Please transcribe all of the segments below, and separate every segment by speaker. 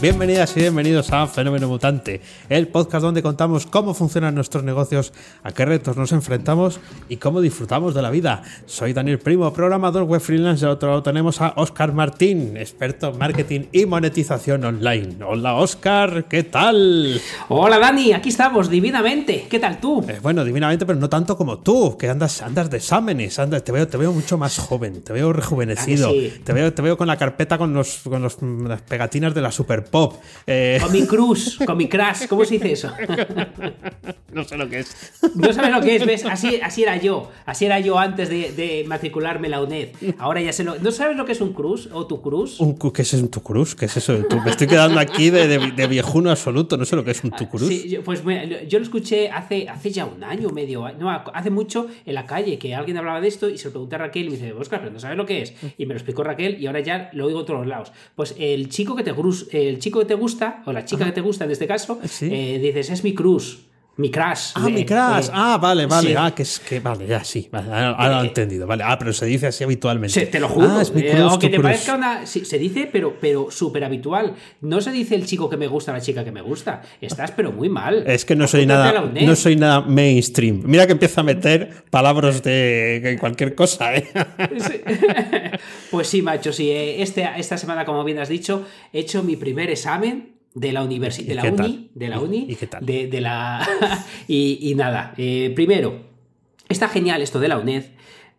Speaker 1: Bienvenidas y bienvenidos a Fenómeno Mutante, el podcast donde contamos cómo funcionan nuestros negocios, a qué retos nos enfrentamos y cómo disfrutamos de la vida. Soy Daniel Primo, programador web freelance. De otro lado tenemos a Oscar Martín, experto en marketing y monetización online. Hola Oscar, ¿qué tal?
Speaker 2: Hola Dani, aquí estamos, divinamente. ¿Qué tal tú?
Speaker 1: Eh, bueno, divinamente, pero no tanto como tú, que andas, andas de exámenes. Andas, te, veo, te veo mucho más joven, te veo rejuvenecido.
Speaker 2: sí?
Speaker 1: Te, veo, te veo con la carpeta con, los, con los- las pegatinas de la Super Pop. Eh,
Speaker 2: Con mi cruz, con mi crash, ¿cómo se dice eso?
Speaker 1: no sé lo que es.
Speaker 2: No sabes lo que es, ¿ves? Así, así era yo. Así era yo antes de, de matricularme la UNED. Ahora ya sé lo. ¿No sabes lo que es un cruz o tu cruz?
Speaker 1: Un cu- ¿Qué es un tucruz? ¿Qué es eso? tu- Me estoy quedando aquí de, de- de viejuno absoluto. No sé lo que es un tucruz.
Speaker 2: Sí, yo- pues mira, yo lo escuché hace, hace ya un año, medio año, no, hace mucho en la calle, que alguien hablaba de esto y se lo pregunté a Raquel y me dice, Oscar, pero no sabes lo que es. Y me lo explicó Raquel y ahora ya lo oigo en todos lados. Pues el chico que te, grus- el chico que te gusta, o la chica que te gusta en este caso,
Speaker 1: Sí.
Speaker 2: eh, dices, es mi cruz, mi crush.
Speaker 1: Ah,
Speaker 2: Eh,
Speaker 1: mi crash.
Speaker 2: eh,
Speaker 1: ah, vale, vale.
Speaker 2: sí.
Speaker 1: Ah, que es que. Vale, ya sí. Vale, ahora, lo he
Speaker 2: Eh,
Speaker 1: entendido. Vale. Ah, pero se dice así habitualmente.
Speaker 2: Sí, te lo juro.
Speaker 1: Ah, es mi
Speaker 2: Eh,
Speaker 1: cruz,
Speaker 2: aunque te
Speaker 1: cruz.
Speaker 2: parezca una. sí, se dice, pero, pero súper habitual. No se dice el chico que me gusta, la chica que me gusta. Estás, pero muy mal.
Speaker 1: Es que no soy nada, no soy nada mainstream. Mira que empieza a meter palabras de de cualquier cosa, ¿eh?
Speaker 2: Sí. Pues sí, macho, sí. eh, Este, esta semana, como bien has dicho, he hecho mi primer examen de la universidad,
Speaker 1: ¿Y
Speaker 2: de la uni, de la uni,
Speaker 1: ¿Y qué tal?
Speaker 2: De, de la y, y nada. eh, primero, está genial esto de la UNED.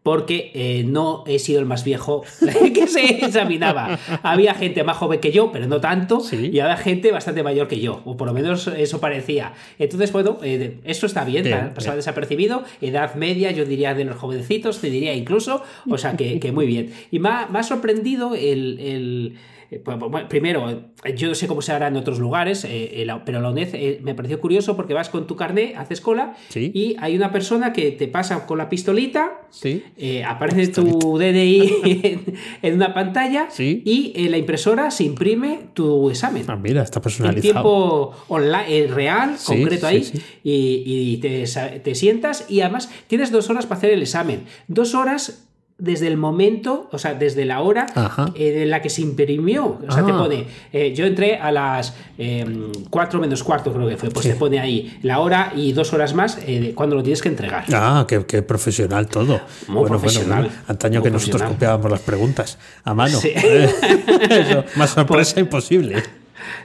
Speaker 2: Porque eh, no he sido el más viejo que se examinaba. Había gente más joven que yo, pero no tanto.
Speaker 1: Sí.
Speaker 2: Y había gente bastante mayor que yo. O por lo menos eso parecía. Entonces, bueno, eh, eso está bien.
Speaker 1: Bien,
Speaker 2: pa- pasaba desapercibido. Edad media, yo diría de los jovencitos, te diría incluso. O sea que, que muy bien. Y me ha, me ha sorprendido el. el- pues, bueno, primero, yo no sé cómo se hará en otros lugares, eh, eh, la- pero la UNED eh, me pareció curioso porque vas con tu carnet, haces cola
Speaker 1: Sí.
Speaker 2: y hay una persona que te pasa con la pistolita,
Speaker 1: Sí.
Speaker 2: eh, aparece tu DNI en, en una pantalla
Speaker 1: Sí.
Speaker 2: y en la impresora se imprime tu examen
Speaker 1: Ah, mira, está
Speaker 2: en
Speaker 1: personalizado.
Speaker 2: tiempo online, eh, real, concreto ahí, y, y te, sa- te sientas y además tienes dos horas para hacer el examen. Dos horas desde el momento, o sea, desde la hora eh, en la que se imprimió. O sea, te
Speaker 1: Ah.
Speaker 2: pone, eh, yo entré a las eh, 4 menos cuarto, creo que fue, pues
Speaker 1: Sí.
Speaker 2: te pone ahí la hora y dos horas más eh, cuando lo tienes que entregar.
Speaker 1: Ah, qué, qué profesional todo.
Speaker 2: Muy profesional.
Speaker 1: Antaño que nosotros copiábamos las preguntas a mano.
Speaker 2: Sí.
Speaker 1: Eso, más sorpresa imposible.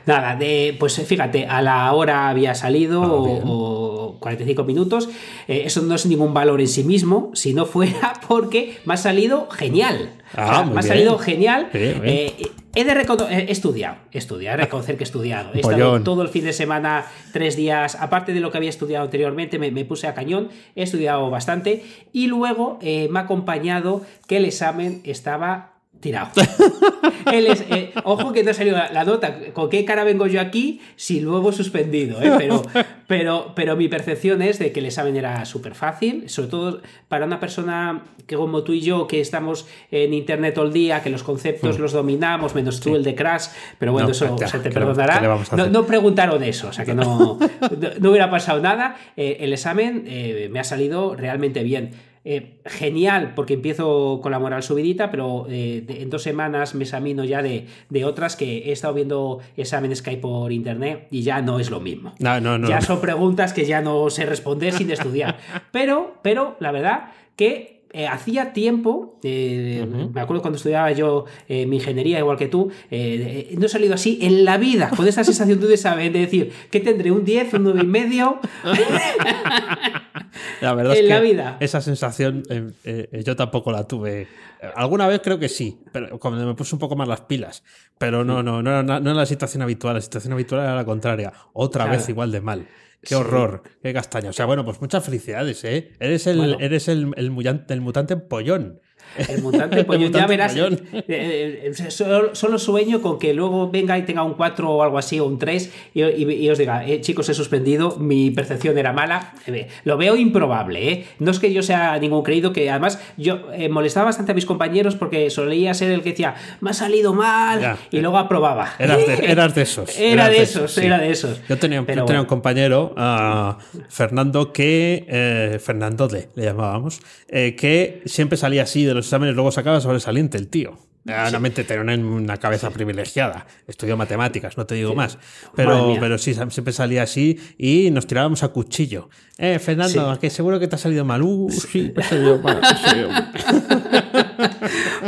Speaker 2: Nada, de, pues fíjate, a la hora había salido
Speaker 1: Ah,
Speaker 2: o, o 45 minutos. Eh, eso no es ningún valor en sí mismo, si no fuera porque me ha salido genial.
Speaker 1: Ah,
Speaker 2: O sea,
Speaker 1: muy
Speaker 2: me ha salido genial.
Speaker 1: Bien, bien.
Speaker 2: Eh, he de recono- he estudiado, he estudiado, he de reconocer que he estudiado. He estado todo el fin de semana, tres días, aparte de lo que había estudiado anteriormente, me, me puse a cañón, he estudiado bastante y luego eh, me ha acompañado que el examen estaba tirado. Él es- eh, ojo que no ha salido la, la nota. ¿Con qué cara vengo yo aquí si luego suspendido? eh? Pero, pero, pero mi percepción es de que el examen era súper fácil, sobre todo para una persona que como tú y yo, que estamos en internet todo el día, que los conceptos los dominamos, menos tú el de Crash, pero bueno.
Speaker 1: No,
Speaker 2: eso
Speaker 1: ya,
Speaker 2: se te
Speaker 1: ¿qué le-
Speaker 2: perdonará.
Speaker 1: le a
Speaker 2: No, no preguntaron eso, o sea que no, no, no hubiera pasado nada. Eh, el examen eh, me ha salido realmente bien. Eh, genial, porque empiezo con la moral subidita, pero eh, de- en dos semanas me examino ya de, de otras que he estado viendo exámenes que hay por internet y ya no es lo mismo.
Speaker 1: No, no, no.
Speaker 2: Ya son preguntas que ya no sé responder sin estudiar. Pero, pero, la verdad que eh, hacía tiempo, eh, me acuerdo cuando estudiaba yo eh, mi ingeniería, igual que tú, eh, eh, no he salido así en la vida, con esa sensación tú de saber, de decir, que tendré un 10, un 9 y medio.
Speaker 1: La verdad
Speaker 2: en
Speaker 1: es
Speaker 2: la
Speaker 1: que
Speaker 2: vida.
Speaker 1: esa sensación eh, yo tampoco la tuve. Alguna vez creo que sí, pero cuando me puse un poco más las pilas. Pero no, no, no era, no era la situación habitual. La situación habitual era la contraria. Otra
Speaker 2: Claro.
Speaker 1: vez igual de mal. Qué
Speaker 2: Sí.
Speaker 1: horror, qué castaña. O sea, bueno, pues muchas felicidades, ¿eh? Eres el,
Speaker 2: Bueno.
Speaker 1: eres el, el, el mutante pollón.
Speaker 2: El mutante, pues
Speaker 1: El
Speaker 2: ya verás.
Speaker 1: pollón.
Speaker 2: eh, eh, solo, solo sueño con que luego venga y tenga un 4 o algo así, o un 3, y, y- y os diga, eh, chicos, he suspendido, mi percepción era mala. Eh, Lo veo improbable, ¿eh? No es que yo sea ningún creído, que además yo eh, molestaba bastante a mis compañeros porque solía ser el que decía, me ha salido mal,
Speaker 1: Ya.
Speaker 2: y luego aprobaba.
Speaker 1: Eras de, eras de esos.
Speaker 2: Era de esos,
Speaker 1: sí.
Speaker 2: era de esos.
Speaker 1: Yo tenía, yo un compañero, a Fernando, que. eh, Fernando le, le llamábamos, eh, que siempre salía así de los exámenes, luego sacaba sobresaliente el tío. Realmente tenía una, una cabeza privilegiada. Estudió matemáticas, no te digo más. Pero, pero sí, siempre salía así y nos tirábamos a cuchillo. Eh, Fernando,
Speaker 2: Sí.
Speaker 1: que seguro que te ha salido mal. Uh, sí, me ha salido mal. me ha salido mal.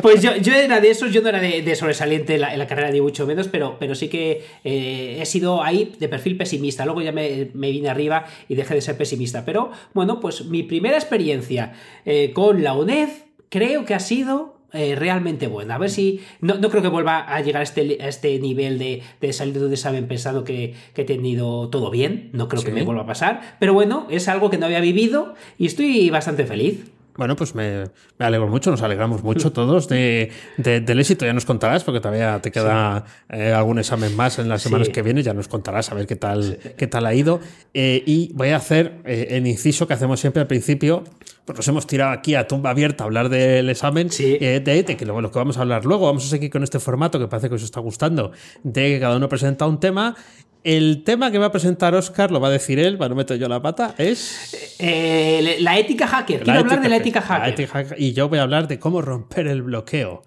Speaker 2: Pues yo, yo era de esos, yo no era de, de sobresaliente en la, en la carrera ni mucho menos, pero, pero sí que eh, he sido ahí de perfil pesimista. Luego ya me, me vine arriba y dejé de ser pesimista. Pero bueno, pues mi primera experiencia eh, con la UNED creo que ha sido eh, realmente buena. A ver si. No, no creo que vuelva a llegar a este, a este nivel de, de salir de examen pensando que, que he tenido todo bien. No creo que me vuelva a pasar. Pero bueno, es algo que no había vivido y estoy bastante feliz.
Speaker 1: Bueno, pues me, me alegro mucho, nos alegramos mucho todos de, de- del éxito. Ya nos contarás, porque todavía te queda eh, algún examen más en las semanas
Speaker 2: Sí.
Speaker 1: que vienen. Ya nos contarás a ver qué tal, qué tal ha ido. Eh, y voy a hacer eh, el inciso que hacemos siempre al principio. Pues nos hemos tirado aquí a tumba abierta a hablar del examen,
Speaker 2: Sí.
Speaker 1: eh, de, de que luego lo que vamos a hablar luego. Vamos a seguir con este formato que parece que os está gustando, de que cada uno presenta un tema. El tema que va a presentar Oscar, lo va a decir él, para no meter yo la pata, es.
Speaker 2: Eh, la ética hacker. Quiero hablar de la ética
Speaker 1: la
Speaker 2: hacker.
Speaker 1: ética hacker. Y yo voy a hablar de cómo romper el bloqueo.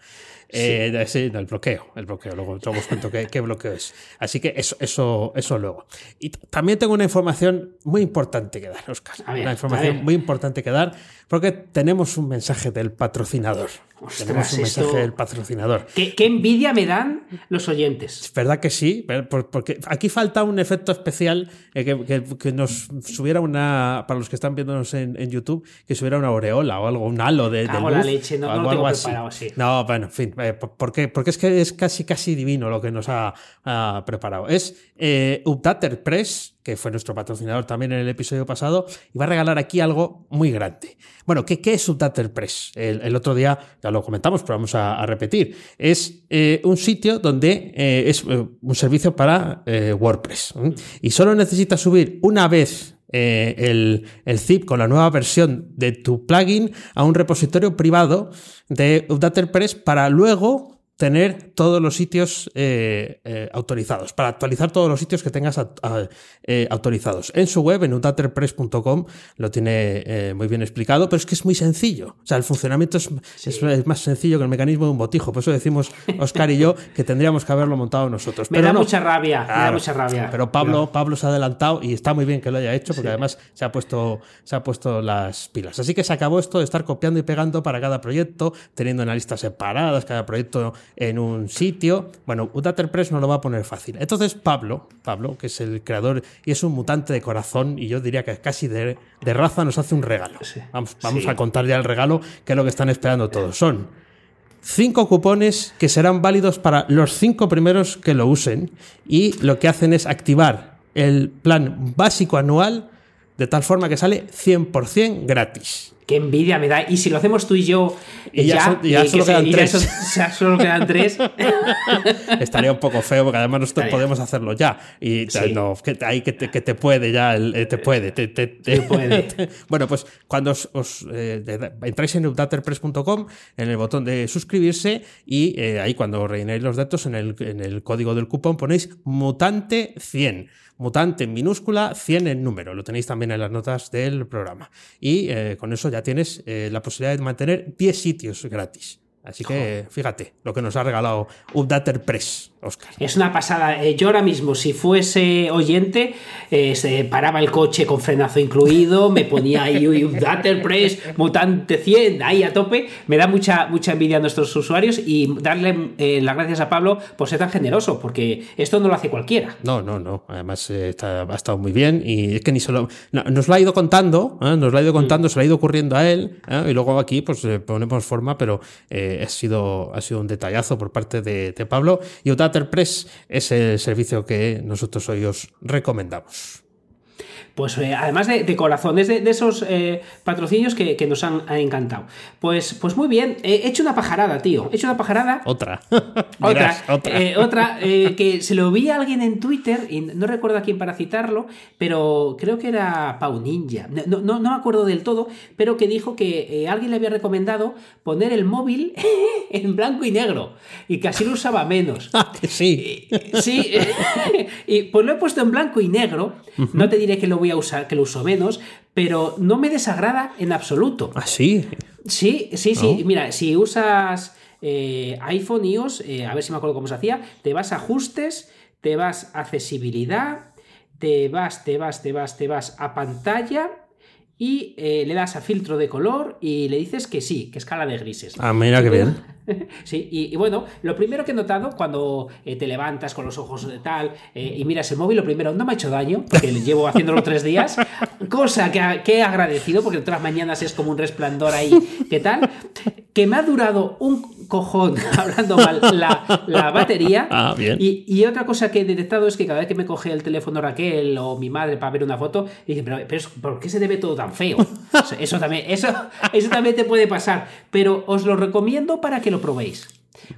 Speaker 1: Eh, sí, no, el bloqueo, el bloqueo. Luego, luego os cuento qué, qué bloqueo es. Así que eso, eso, eso luego. Y también tengo una información muy importante que dar, Oscar.
Speaker 2: Ver,
Speaker 1: una información muy importante que dar, porque tenemos un mensaje del patrocinador.
Speaker 2: Ostras,
Speaker 1: tenemos un mensaje
Speaker 2: esto-
Speaker 1: del patrocinador.
Speaker 2: ¿Qué, qué envidia me dan los oyentes.
Speaker 1: ¿Verdad que sí? Porque aquí falta un efecto especial eh, que, que- que nos subiera una, para los que están viéndonos en, en YouTube, que subiera una aureola o algo, un halo de, de luz.
Speaker 2: la leche, no-
Speaker 1: o
Speaker 2: no
Speaker 1: algo,
Speaker 2: lo tengo
Speaker 1: algo
Speaker 2: preparado, sí.
Speaker 1: No, bueno, en fin, eh, por- ¿por qué? Porque es que es casi, casi divino lo que nos ha, preparado. Es eh, Updater Press, que fue nuestro patrocinador también en el episodio pasado, y va a regalar aquí algo muy grande. Bueno, ¿qué, qué es Updater Press? El, otro día ya lo comentamos, pero vamos a, repetir. Es eh, un sitio donde eh, es un servicio para WordPress. Y solo necesitas subir una vez eh, el, el zip con la nueva versión de tu plugin a un repositorio privado de Updater.press para luego tener todos los sitios eh, eh, autorizados, para actualizar todos los sitios que tengas a- a- eh, autorizados. En su web, en updaterpress.com, lo tiene eh, muy bien explicado, pero es que es muy sencillo. O sea, el funcionamiento es, es- es más sencillo que el mecanismo de un botijo. Por eso decimos, Oscar y yo, que tendríamos que haberlo montado nosotros.
Speaker 2: Me
Speaker 1: Pero
Speaker 2: da
Speaker 1: no.
Speaker 2: mucha rabia, me da mucha rabia.
Speaker 1: Pero Pablo, Pablo se ha adelantado y está muy bien que lo haya hecho porque además se ha, puesto, se ha puesto las pilas. Así que se acabó esto de estar copiando y pegando para cada proyecto, teniendo analistas separadas, cada proyecto en un sitio. Bueno, Uddaterpress no lo va a poner fácil. Entonces Pablo, Pablo, que es el creador y es un mutante de corazón y yo diría que casi de, de raza nos hace un regalo.
Speaker 2: Sí.
Speaker 1: Vamos, vamos
Speaker 2: Sí.
Speaker 1: a contar ya el regalo, que es lo que están esperando todos. Son cinco cupones que serán válidos para los cinco primeros que lo usen y lo que hacen es activar el plan básico anual de tal forma que sale 100% gratis.
Speaker 2: Qué envidia me da. Y si lo hacemos tú y yo,
Speaker 1: Y ya ya solo quedan tres.
Speaker 2: solo quedan tres.
Speaker 1: Estaría un poco feo porque además nosotros
Speaker 2: Estaría.
Speaker 1: podemos hacerlo ya. Y
Speaker 2: Sí.
Speaker 1: no, que, ahí que te, que te puede ya, el- eh, te puede. Te, te- te-
Speaker 2: puede.
Speaker 1: bueno, pues cuando os, os, eh, entráis en updaterpress.com, en el botón de suscribirse y eh, ahí cuando rellenéis los datos en el, en el código del cupón ponéis mutante 100. Mutante en minúscula, 100 en número. Lo tenéis también en las notas del programa. Y eh, con eso ya tienes eh, la posibilidad de mantener 10 sitios gratis. Así que fíjate lo que nos ha regalado Updater Press, Oscar.
Speaker 2: Es una pasada. Eh, Yo ahora mismo, si fuese oyente, eh, se paraba el coche con frenazo incluido, me ponía ahí Updater Press, Mutante 100, ahí a tope. Me da mucha, mucha envidia a nuestros usuarios y darle eh, las gracias a Pablo por ser tan generoso, porque esto no lo hace cualquiera.
Speaker 1: No, no, no. Además eh, está- ha estado muy bien y es que ni solo no, nos lo ha ido contando, nos lo ha ido contando, se lo ha ido ocurriendo a él y luego aquí pues ponemos forma, pero eh, ha sido ha sido un detallazo por parte de, de Pablo y Uddater Press es el servicio que nosotros hoy os recomendamos.
Speaker 2: Pues eh, además de, de corazones de, de esos eh, patrocinios que, que nos han, han encantado. Pues, pues muy bien, he hecho una pajarada, tío. He hecho una pajarada.
Speaker 1: Otra.
Speaker 2: Otra,
Speaker 1: otra.
Speaker 2: eh, otra, eh, que se lo vi a alguien en Twitter, y no recuerdo a quién para citarlo, pero creo que era Pau Ninja. No, no, no me acuerdo del todo, pero que dijo que eh, alguien le había recomendado poner el móvil en blanco y negro y que así lo usaba menos.
Speaker 1: Ah, sí.
Speaker 2: Sí, y pues lo he puesto en blanco y negro. No te diré que lo voy a usar, que lo uso menos, pero no me desagrada en absoluto.
Speaker 1: Ah, sí.
Speaker 2: Sí, sí, sí. Mira, si usas eh, iPhone iOS, eh, a ver si me acuerdo cómo se hacía, te vas a ajustes, te vas a accesibilidad, te vas, te vas, te vas, te vas a pantalla y eh, le das a filtro de color y le dices que sí, que escala de grises.
Speaker 1: Ah, mira qué bien.
Speaker 2: Sí, y, y bueno, lo primero que he notado cuando eh, te levantas con los ojos de tal eh, y miras el móvil, lo primero, no me ha hecho daño, porque llevo haciéndolo tres días, cosa que, que he agradecido, porque todas las mañanas es como un resplandor ahí, ¿qué tal? Que me ha durado un cojón, hablando mal, la, la batería.
Speaker 1: Ah, bien.
Speaker 2: Y, y otra cosa que he detectado es que cada vez que me coge el teléfono Raquel o mi madre para ver una foto, dice, pero, pero ¿por qué se debe todo tan feo? O sea, Eso también, eso, eso también te puede pasar. Pero os lo recomiendo para que lo probéis.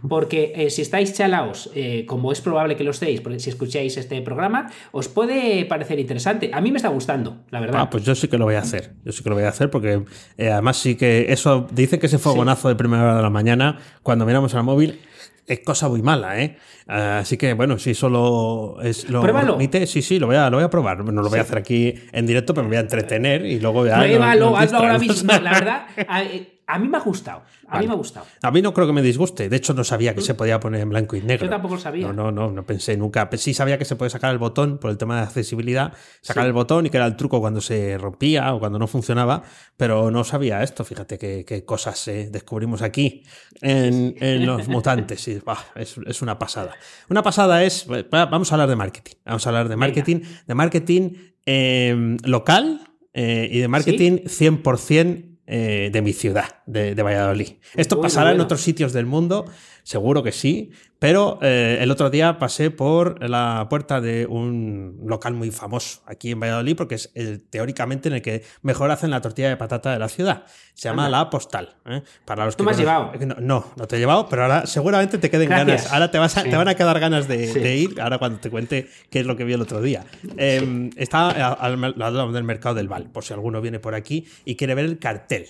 Speaker 2: Porque eh, si estáis chalaos, eh, como es probable que lo estéis, porque si escucháis este programa, os puede parecer interesante. A mí me está gustando, la verdad.
Speaker 1: Ah, pues yo sí que lo voy a hacer. Yo sí que lo voy a hacer porque eh, además sí que eso, dicen que ese fogonazo de primera hora de la mañana, cuando miramos al móvil, es cosa muy mala, ¿eh? Ah, Así que bueno, si solo es lo
Speaker 2: Pruébalo.
Speaker 1: permite, sí, sí, lo voy a, lo voy a probar. No lo voy a hacer aquí en directo, pero me voy a entretener y luego ya.
Speaker 2: Pruébalo,
Speaker 1: nos- nos
Speaker 2: hazlo ahora mismo. La verdad, a, mí me ha gustado. A mí me ha gustado.
Speaker 1: A mí no creo que me disguste. De hecho, no sabía que se podía poner en blanco y negro.
Speaker 2: Yo tampoco lo sabía.
Speaker 1: No, no, no, no pensé nunca. Sí sabía que se puede sacar el botón por el tema de accesibilidad, sacar el botón y que era el truco cuando se rompía o cuando no funcionaba, pero no sabía esto. Fíjate qué, cosas eh, descubrimos aquí en, en los mutantes. Y, bah, es, es una pasada. Una pasada es, vamos a hablar de marketing. Vamos a hablar de marketing, de marketing eh, local eh, y de marketing 100% eh, de mi ciudad, de, de Valladolid. Esto
Speaker 2: Bueno,
Speaker 1: pasará en otros sitios del mundo, seguro que sí, pero eh, el otro día pasé por la puerta de un local muy famoso aquí en Valladolid, porque es el, teóricamente en el que mejor hacen la tortilla de patata de la ciudad. Se llama
Speaker 2: Anda.
Speaker 1: La Postal. ¿eh? Para los
Speaker 2: ¿Tú
Speaker 1: que
Speaker 2: me has llevado?
Speaker 1: No, no, no te he llevado, pero ahora seguramente te queden
Speaker 2: Gracias.
Speaker 1: ganas. Ahora te, vas a-
Speaker 2: Sí.
Speaker 1: te van a quedar ganas de,
Speaker 2: Sí.
Speaker 1: de ir, ahora cuando te cuente qué es lo que vi el otro día. Eh, Está al al lado del mercado del Val, por si alguno viene por aquí y quiere ver el cartel.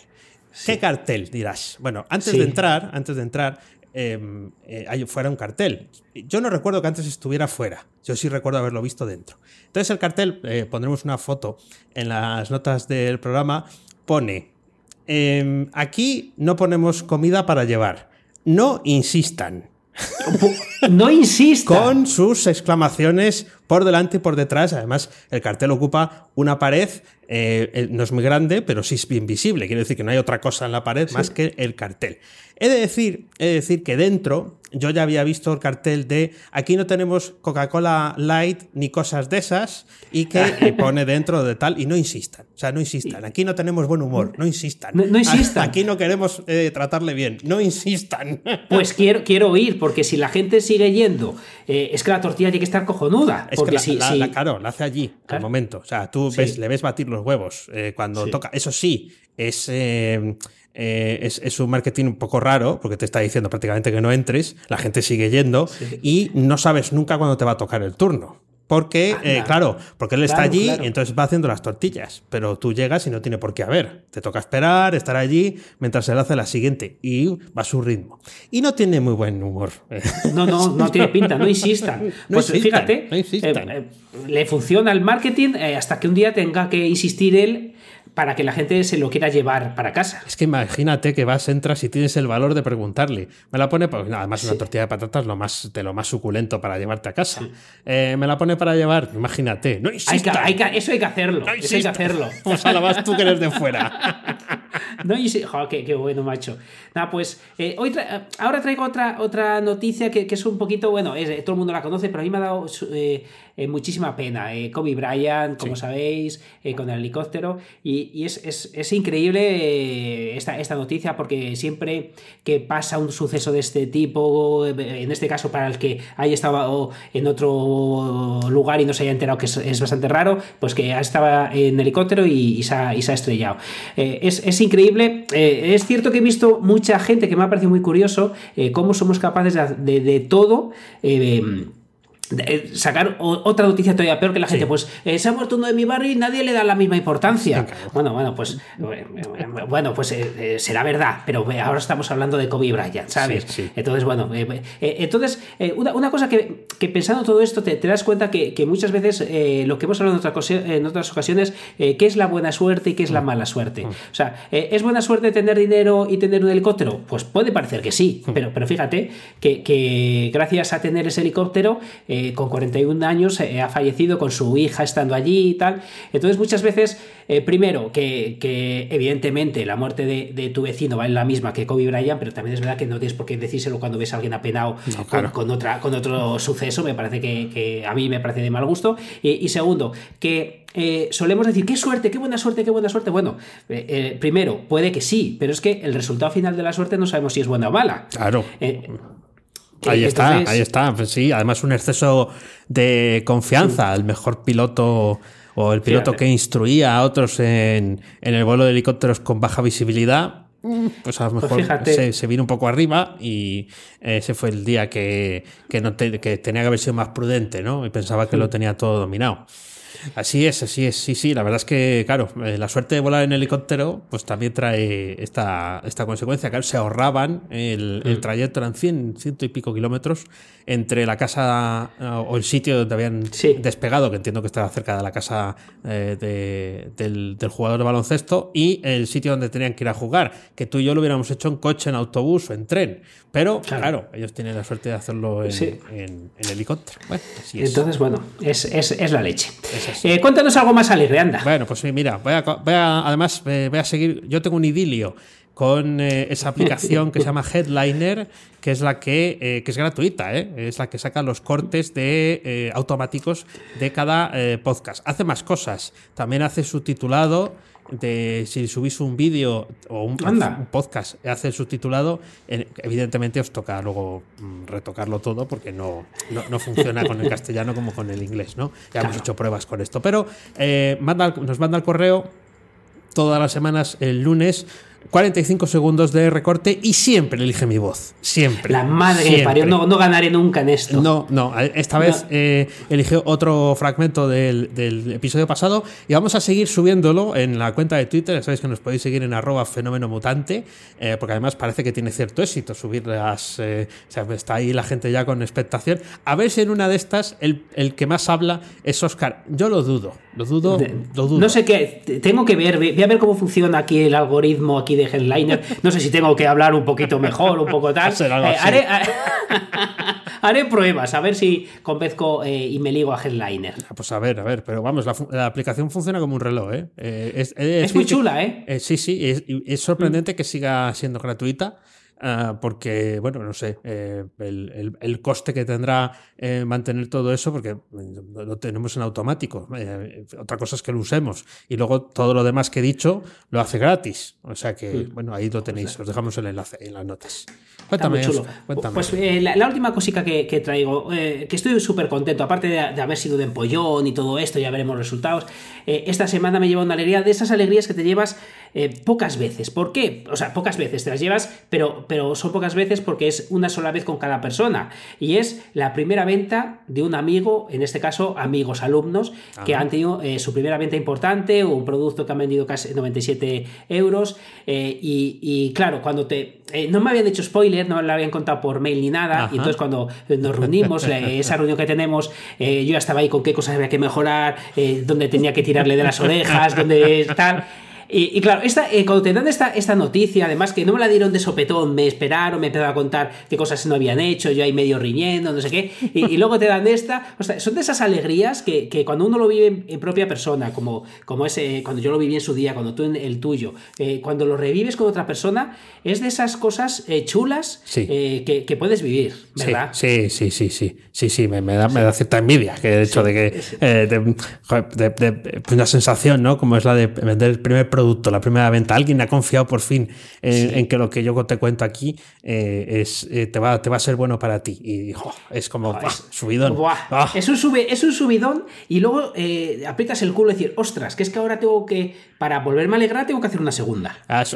Speaker 1: ¿Qué cartel? Dirás. Bueno, antes
Speaker 2: Sí.
Speaker 1: de entrar, antes de entrar, eh, eh, fuera un cartel. Yo no recuerdo que antes estuviera fuera. Yo sí recuerdo haberlo visto dentro. Entonces el cartel, eh, pondremos una foto en las notas del programa, pone, eh, aquí no ponemos comida para llevar. No insistan.
Speaker 2: No insista.
Speaker 1: Con sus exclamaciones por delante y por detrás. Además, el cartel ocupa una pared, eh, eh, no es muy grande, pero sí es bien visible. Quiere decir que no hay otra cosa en la pared más que el cartel. He de decir, he de decir que dentro yo ya había visto el cartel de aquí no tenemos Coca-Cola Light ni cosas de esas y que pone dentro de tal y no insistan. O sea, no insistan. Aquí no tenemos buen humor, no insistan.
Speaker 2: No- no insistan.
Speaker 1: Aquí no queremos eh, tratarle bien, no insistan.
Speaker 2: Pues quiero, quiero ir, porque si la gente sigue yendo, eh, es que la tortilla tiene que estar cojonuda.
Speaker 1: Es
Speaker 2: porque
Speaker 1: que la,
Speaker 2: si,
Speaker 1: la-
Speaker 2: si-
Speaker 1: la- claro, la hace allí, al momento. O sea, tú
Speaker 2: Sí.
Speaker 1: ves, le ves batir los huevos eh, cuando
Speaker 2: Sí.
Speaker 1: toca. Eso sí, es, eh, es, es un marketing un poco raro, porque te está diciendo prácticamente que no entres, la gente sigue yendo y no sabes nunca cuándo te va a tocar el turno. Porque,
Speaker 2: Anda.
Speaker 1: eh, claro, porque él está allí
Speaker 2: claro.
Speaker 1: y entonces va haciendo las tortillas, pero tú llegas y no tiene por qué haber. Te toca esperar, estar allí mientras él hace la siguiente y va a su ritmo. Y no tiene muy buen humor.
Speaker 2: No, no, no tiene pinta, no insistan.
Speaker 1: No
Speaker 2: Pues
Speaker 1: insistan,
Speaker 2: fíjate,
Speaker 1: no insistan.
Speaker 2: eh, le funciona el marketing hasta que un día tenga que insistir él para que la gente se lo quiera llevar para casa.
Speaker 1: Es que imagínate que vas, entras y tienes el valor de preguntarle. Me la pone, pues, además una tortilla de patatas lo más, de lo más suculento para llevarte a casa. Eh, me la pone para llevar, imagínate. No
Speaker 2: Hay que-
Speaker 1: insistas.
Speaker 2: hay que- eso hay que hacerlo.
Speaker 1: no
Speaker 2: eso hay que hacerlo.
Speaker 1: Pues la vas tú que eres de fuera.
Speaker 2: No, y sí- jo, qué, qué bueno, macho. Nada, pues eh, hoy tra- ahora traigo otra, otra noticia que, que es un poquito, bueno, es- eh, todo el mundo la conoce, pero a mí me ha dado su- eh, muchísima pena. Kobe Bryant, como sabéis, con el helicóptero. Y, es, es, increíble esta, esta noticia porque siempre que pasa un suceso de este tipo, en este caso para el que haya estado en otro lugar y no se haya enterado que es, bastante raro, pues que estaba en helicóptero y, se, ha, estrellado. es, increíble. Es cierto que he visto mucha gente que me ha parecido muy curioso cómo somos capaces de, todo. Eh, sacar otra noticia todavía peor que la gente, pues eh, se ha muerto uno de mi barrio y nadie le da la misma importancia. Bueno, bueno, pues eh, bueno, pues será verdad, pero ahora estamos hablando de Kobe Bryant, ¿sabes? Entonces, bueno, entonces, una, cosa que, pensando todo esto te, das cuenta que, muchas veces lo que hemos hablado en, otra en otras ocasiones, qué es la buena suerte y qué es la mm. mala suerte. Mm. O sea, ¿es buena suerte tener dinero y tener un helicóptero? Pues puede parecer que sí, mm. pero, pero fíjate que, gracias a tener ese helicóptero, con 41 años eh, ha fallecido con su hija estando allí y tal. Entonces muchas veces, eh, primero, que, evidentemente la muerte de, tu vecino va en la misma que Kobe Bryant, pero también es verdad que no tienes por qué decírselo cuando ves a alguien apenado con, otra, con otro suceso, me parece que, a mí me parece de mal gusto. Y, segundo, que eh, solemos decir, qué suerte, qué buena suerte, qué buena suerte. Bueno, primero, puede que sí, pero es que el resultado final de la suerte no sabemos si es buena o mala.
Speaker 1: Claro. Ahí está, ahí está. Pues sí, además un exceso de confianza. El mejor piloto o el piloto que instruía a otros en, el vuelo de helicópteros con baja visibilidad, pues a lo pues mejor se, vino un poco arriba y ese fue el día que, no que tenía que haber sido más prudente, ¿no? Y pensaba que lo tenía todo dominado. Así es, así es, sí, sí. La verdad es que, claro, eh, la suerte de volar en helicóptero, pues también trae esta, esta consecuencia. Claro, se ahorraban el, el mm. trayecto, eran 100, ciento y pico kilómetros entre la casa eh, o el sitio donde habían despegado, que entiendo que estaba cerca de la casa eh, del, jugador de baloncesto, y el sitio donde tenían que ir a jugar, que tú y yo lo hubiéramos hecho en coche, en autobús o en tren. Pero, claro, ellos tienen la suerte de hacerlo en, helicóptero.
Speaker 2: Entonces, bueno, es, la leche. Eh, cuéntanos algo más alegre, anda.
Speaker 1: Bueno, pues sí, mira, voy a, además voy a seguir, yo tengo un idilio con eh, esa aplicación que se llama Headliner, que es la que, eh, que es gratuita, ¿eh? es la que saca los cortes de automáticos de cada podcast. Hace más cosas. También hace subtitulado de si subís un vídeo o un, podcast, hace el subtitulado, evidentemente os toca luego mm, retocarlo todo porque no, no, funciona con el castellano como con el inglés, ¿no? Ya hemos hecho pruebas con esto. Pero nos manda el correo todas las semanas el lunes 45 segundos de recorte y siempre elige mi voz. Siempre.
Speaker 2: La madre que parió, no, no, ganaré nunca en esto.
Speaker 1: No, no, esta vez eh, eligió otro fragmento del, episodio pasado y vamos a seguir subiéndolo en la cuenta de Twitter. Ya sabéis que nos podéis seguir en arroba fenómeno mutante, eh, porque además parece que tiene cierto éxito subir las. Eh, o sea, está ahí la gente ya con expectación. A ver si en una de estas el, el que más habla es Oscar. Yo lo dudo, lo dudo, lo dudo.
Speaker 2: No sé qué, tengo que ver, voy a ver cómo funciona aquí el algoritmo aquí de headliner. No sé si tengo que hablar un poquito mejor, un poco tal. Eh, haré, pruebas, a ver si convenzco eh, y me ligo a headliner.
Speaker 1: Ah, pues a ver, a ver, pero vamos, la, aplicación funciona como un reloj, ¿eh?
Speaker 2: es, muy chula, ¿eh?
Speaker 1: Sí, sí, es, es sorprendente que siga siendo gratuita. Ah, porque, bueno, no sé, eh, el, coste que tendrá eh, mantener todo eso, porque lo tenemos en automático. Eh, otra cosa es que lo usemos. Y luego todo lo demás que he dicho lo hace gratis. O sea que, bueno, ahí lo tenéis. Os dejamos el enlace en las notas.
Speaker 2: Cuéntame, cuéntame. Pues la, última cosita que, traigo, que estoy súper contento, aparte de, haber sido de empollón y todo esto, ya veremos resultados. esta semana me lleva una alegría, de esas alegrías que te llevas pocas veces. ¿Por qué? O sea, pocas veces te las llevas, pero pero son pocas veces porque es una sola vez con cada persona. Y es la primera venta de un amigo, en este caso amigos alumnos, que han tenido eh, su primera venta importante, un producto que han vendido casi 97 euros. Eh, y, claro, cuando te... Eh, no me habían hecho spoiler, no me lo habían contado por mail ni nada. Y entonces cuando nos reunimos, esa reunión que tenemos, yo ya estaba ahí con qué cosas había que mejorar, dónde tenía que tirarle de las orejas, dónde tal. Y, y claro, esta, eh, cuando te dan esta, esta noticia, además que no me la dieron de sopetón, me esperaron, me empezaron a contar qué cosas no habían hecho, yo ahí medio riñendo, no sé qué, y, y luego te dan esta, o sea, son de esas alegrías que, que cuando uno lo vive en, en propia persona, como, como ese, cuando yo lo viví en su día, cuando tú en el tuyo, eh, cuando lo revives con otra persona, es de esas cosas eh, chulas
Speaker 1: Sí.
Speaker 2: eh, que, que puedes vivir, ¿verdad?
Speaker 1: Sí, sí, sí, sí, sí, sí, sí, me, me da, me da cierta envidia, que el hecho de que, eh, de, de- de- pues una sensación, ¿no? Como es la de vender el primer producto, la primera venta. Alguien ha confiado por fin en, en que lo que yo te cuento aquí eh, es, eh, te, va, te va a ser bueno para ti. Y jo, es como, subidón. Ah.
Speaker 2: es, un sube, es un subidón y luego eh, aprietas el culo y decir, ostras, que es que ahora tengo que, para volverme a alegrar, tengo que hacer una segunda.
Speaker 1: Ah,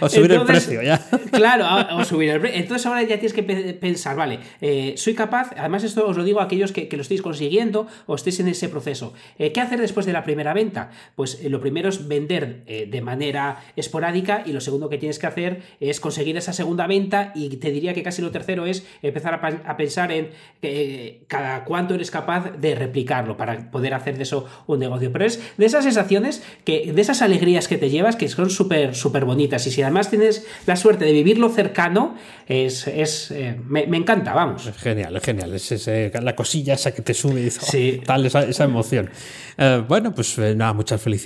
Speaker 1: o subir
Speaker 2: Entonces,
Speaker 1: el precio, ya.
Speaker 2: Claro, o subir el precio. Entonces ahora ya tienes que pe- pensar, vale, eh, soy capaz, además esto os lo digo a aquellos que, que lo estéis consiguiendo o estéis en ese proceso. ¿Qué hacer después de la primera venta? Pues eh, lo primero es vender eh, de manera esporádica y lo segundo que tienes que hacer es conseguir esa segunda venta y te diría que casi lo tercero es empezar a, pensar en eh, cada cuánto eres capaz de replicarlo para poder hacer de eso un negocio. Pero es de esas sensaciones, que, de esas alegrías que te llevas que son súper súper bonitas y si además tienes la suerte de vivirlo cercano, es, es me, me encanta, vamos.
Speaker 1: Es genial, es genial. Es ese- la cosilla esa que te sube y dice, oh,
Speaker 2: Sí.
Speaker 1: tal, esa, esa emoción. Bueno, pues nada, muchas felicidades.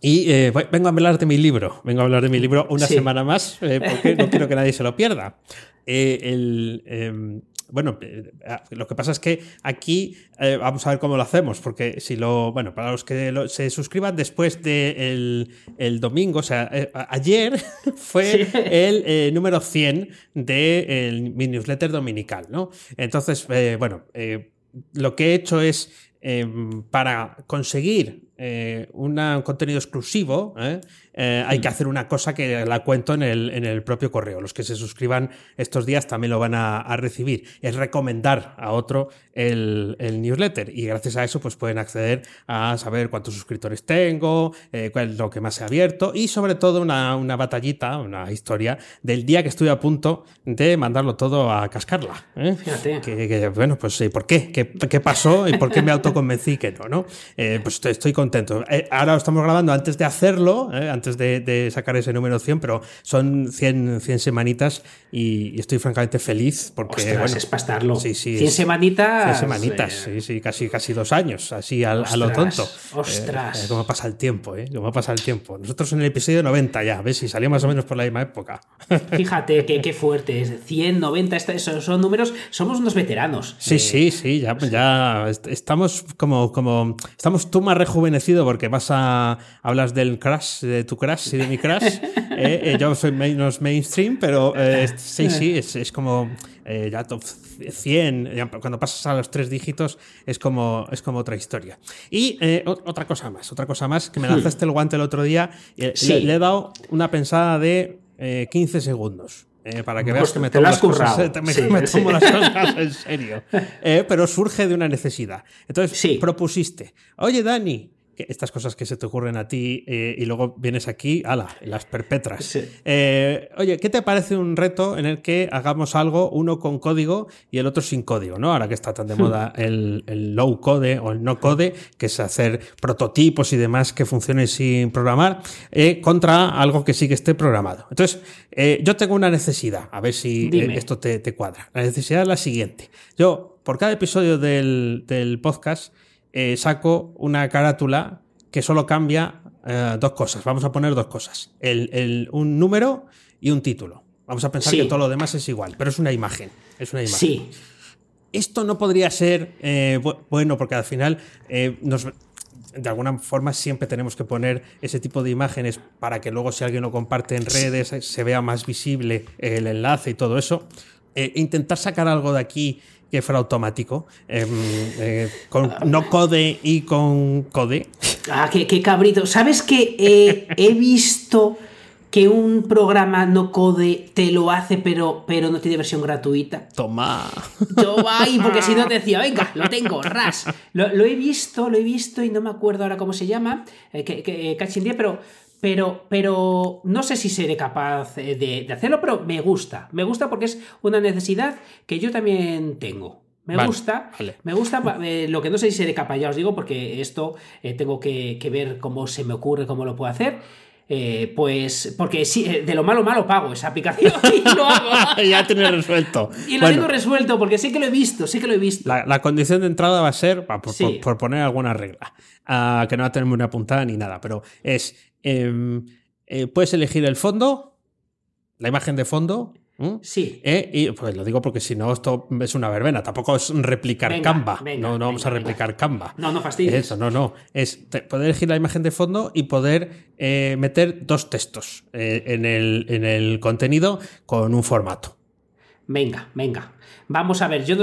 Speaker 1: Y eh, vengo a hablar de mi libro. Vengo a hablar de mi libro una
Speaker 2: Sí.
Speaker 1: semana más, eh, porque no quiero que nadie se lo pierda. Eh, el, em, bueno, lo que pasa es que aquí eh, vamos a ver cómo lo hacemos, porque si lo, bueno, para los que lo- se suscriban después del el domingo, o sea, eh, ayer fue
Speaker 2: Sí.
Speaker 1: el eh, número 100 de el- mi newsletter dominical, ¿no? Entonces, bueno, lo que he hecho es eh, para conseguir eh, una- un contenido exclusivo, ¿eh? Eh, hay que hacer una cosa que la cuento en el, en el propio correo. Los que se suscriban estos días también lo van a, a recibir. Es recomendar a otro el, el newsletter y gracias a eso pues pueden acceder a saber cuántos suscriptores tengo, eh, cuál es lo que más he abierto y sobre todo una, una batallita, una historia del día que estuve a punto de mandarlo todo a cascarla. ¿eh?
Speaker 2: Fíjate.
Speaker 1: Que, que, bueno, pues ¿por qué? ¿Qué, qué pasó y por qué me autoconvencí que no? ¿no? Pues estoy, estoy contento. Ahora lo estamos grabando antes de hacerlo, eh, antes de, de sacar ese número 100, pero son 100, 100 semanitas y, y estoy francamente feliz porque,
Speaker 2: Ostras,
Speaker 1: bueno,
Speaker 2: es para estarlo.
Speaker 1: sí, sí,
Speaker 2: 100
Speaker 1: es-
Speaker 2: semanitas.
Speaker 1: 100 semanitas,
Speaker 2: eh,
Speaker 1: sí, sí, casi, casi dos años, así al- a lo
Speaker 2: Ostras,
Speaker 1: tonto.
Speaker 2: ostras.
Speaker 1: Eh, eh, cómo pasa el tiempo, ¿eh? Cómo pasa el tiempo. Nosotros en el episodio 90 ya, ¿ves? Y salió más o menos por la misma época.
Speaker 2: Fíjate qué, qué fuerte es. 100, 90, esta- esos son números. Somos unos veteranos.
Speaker 1: Sí,
Speaker 2: Eh,
Speaker 1: sí, sí, ya, ya est- estamos como, como, estamos tú más rejuvenecido porque vas a, hablas del crash, de tu crash y de mi crash. eh, eh, yo soy menos mainstream, pero eh, sí, sí, es, es como ya top 100, ya cuando pasas a los tres dígitos es como, es como otra historia. Y otra cosa más, otra cosa más, que me lanzaste el guante el otro día, y,
Speaker 2: Sí.
Speaker 1: le, le he dado una pensada de eh, 15 segundos. eh, para que veas
Speaker 2: Pues
Speaker 1: que me tomo las cosas,
Speaker 2: currado.
Speaker 1: te- me-
Speaker 2: Sí,
Speaker 1: me
Speaker 2: sí.
Speaker 1: tomo las cosas en serio. Eh, pero surge de una necesidad. Entonces
Speaker 2: Sí.
Speaker 1: propusiste, oye Dani, estas cosas que se te ocurren a ti eh, y luego vienes aquí, ala, las perpetras.
Speaker 2: Sí.
Speaker 1: Eh, oye, ¿qué te parece un reto en el que hagamos algo, uno con código y el otro sin código? ¿no? Ahora que está tan de moda el, el low code o el no code, que es hacer prototipos y demás que funcionen sin programar, eh, contra algo que sí que esté programado. Entonces, yo tengo una necesidad, a ver si esto te, te cuadra. La necesidad es la siguiente. Yo, por cada episodio del, del podcast, eh, saco una carátula que solo cambia eh, dos cosas. Vamos a poner dos cosas. El, el- un número y un título. Vamos a pensar
Speaker 2: Sí.
Speaker 1: que todo lo demás es igual, pero es una imagen. Es una imagen.
Speaker 2: Sí.
Speaker 1: Esto no podría ser eh, bu- bueno porque al final nos, de alguna forma siempre tenemos que poner ese tipo de imágenes para que luego si alguien lo comparte en redes se vea más visible el enlace y todo eso. Eh, intentar sacar algo de aquí que fuera automático, em, eh, con no code y con code.
Speaker 2: Ah, qué, qué cabrito. ¿Sabes que eh, he visto que un programa no code te lo hace, pero, pero no tiene versión gratuita?
Speaker 1: Toma.
Speaker 2: Yo, ay, porque si no te decía, venga, lo tengo, ras. Lo, lo he visto, lo he visto y no me acuerdo ahora cómo se llama, eh, que, que, eh, pero, pero, pero no sé si seré capaz eh, de, de hacerlo, pero me gusta. Me gusta porque es una necesidad que yo también tengo. Me gusta, me gusta, eh, lo que no sé si seré capaz, ya os digo, porque esto eh, tengo que, ver cómo se me ocurre, cómo lo puedo hacer. Eh, pues porque sí, de lo malo malo pago esa aplicación y lo hago.
Speaker 1: ya tienes resuelto.
Speaker 2: Y lo tengo resuelto porque sí que lo he visto, sí que lo he visto.
Speaker 1: La, condición de entrada va a ser, por, poner alguna regla, ah, que no va a tener una puntada ni nada, pero es, em, puedes elegir el fondo, la imagen de fondo,
Speaker 2: ¿Mm? Sí.
Speaker 1: Eh, y pues lo digo porque si no, esto es una verbena. Tampoco es replicar Canva. no, no vamos a replicar Canva.
Speaker 2: No, no fastidies.
Speaker 1: Eso, no, no. Es poder elegir la imagen de fondo y poder eh, meter dos textos eh, en, el, en, el, contenido con un formato.
Speaker 2: Venga, venga. Vamos a ver, yo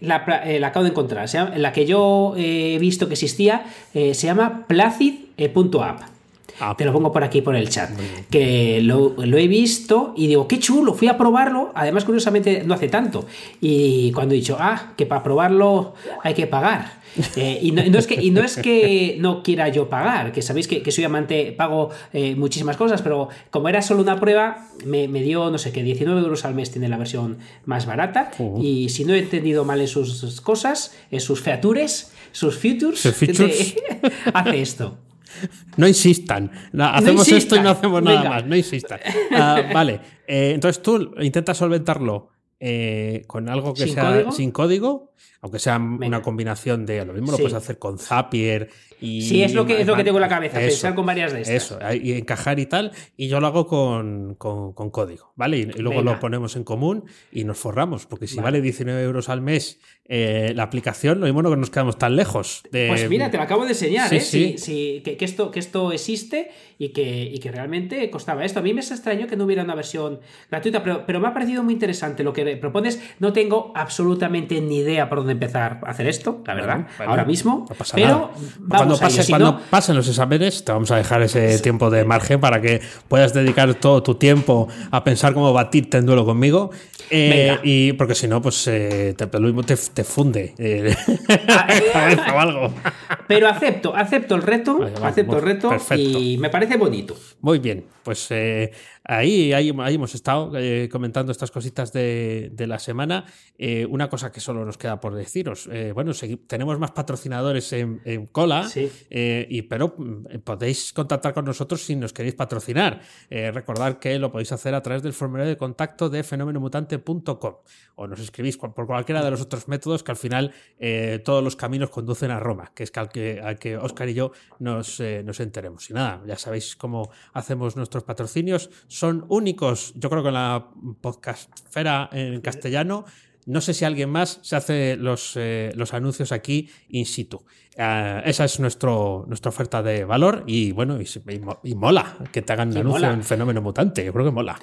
Speaker 2: la, acabo de encontrar. La que yo he visto que existía se llama placid.app. Ah. Te lo pongo por aquí por el chat. Que lo, he visto y digo, qué chulo, fui a probarlo. Además, curiosamente, no hace tanto. Y cuando he dicho, ah, que para probarlo hay que pagar. Eh, y, no, es que, no es que no quiera yo pagar, que sabéis que, soy amante, pago eh, muchísimas cosas, pero como era solo una prueba, me, dio, no sé qué, 19 euros al mes tiene la versión más barata. Y si no he entendido mal en sus cosas, en sus features, sus futures, hace esto.
Speaker 1: No insistan. hacemos esto y no hacemos nada más. No insistan. Ah, vale. Eh, entonces tú intentas solventarlo eh, con algo que sea sin código, aunque sea una combinación de lo mismo lo puedes hacer con Zapier y
Speaker 2: sí es lo que es lo que tengo en la cabeza pensar con varias de estas
Speaker 1: eso y encajar y tal y yo lo hago con, código vale y, luego lo ponemos en común y nos forramos porque si vale 19 euros al mes eh, la aplicación, lo mismo no que nos quedamos tan lejos.
Speaker 2: Pues mira, te lo acabo de enseñar, ¿eh? Sí. que, esto, que esto existe y que, que realmente costaba esto. A mí me es extraño que no hubiera una versión gratuita, pero, me ha parecido muy interesante lo que propones. No tengo absolutamente ni idea por dónde empezar a hacer esto, la verdad, ahora mismo. pero
Speaker 1: cuando, cuando pasen los exámenes, te vamos a dejar ese tiempo de margen para que puedas dedicar todo tu tiempo a pensar cómo batirte en duelo conmigo. Eh, y porque si no, pues te, te, te funde eh, o algo.
Speaker 2: Pero acepto, acepto el reto, acepto el reto y me parece bonito.
Speaker 1: Muy bien, pues eh, ahí, ahí, hemos estado eh, comentando estas cositas de, la semana. una cosa que solo nos queda por deciros, bueno, tenemos más patrocinadores en, cola, y, pero mm, podéis contactar con nosotros si nos queréis patrocinar. recordad que lo podéis hacer a través del formulario de contacto de fenomenomutante.com o nos escribís por cualquiera de los otros métodos que al final eh, todos los caminos conducen a Roma, que es que al que, que Oscar y yo nos, eh, nos enteremos. Y nada, ya sabéis cómo hacemos nuestros patrocinios, son únicos, yo creo que en la podcastfera en castellano. No sé si alguien más se hace los, eh, los anuncios aquí in situ. esa es nuestro, nuestra oferta de valor y bueno, y, mola que te hagan un anuncio en Fenómeno Mutante. Yo creo que mola.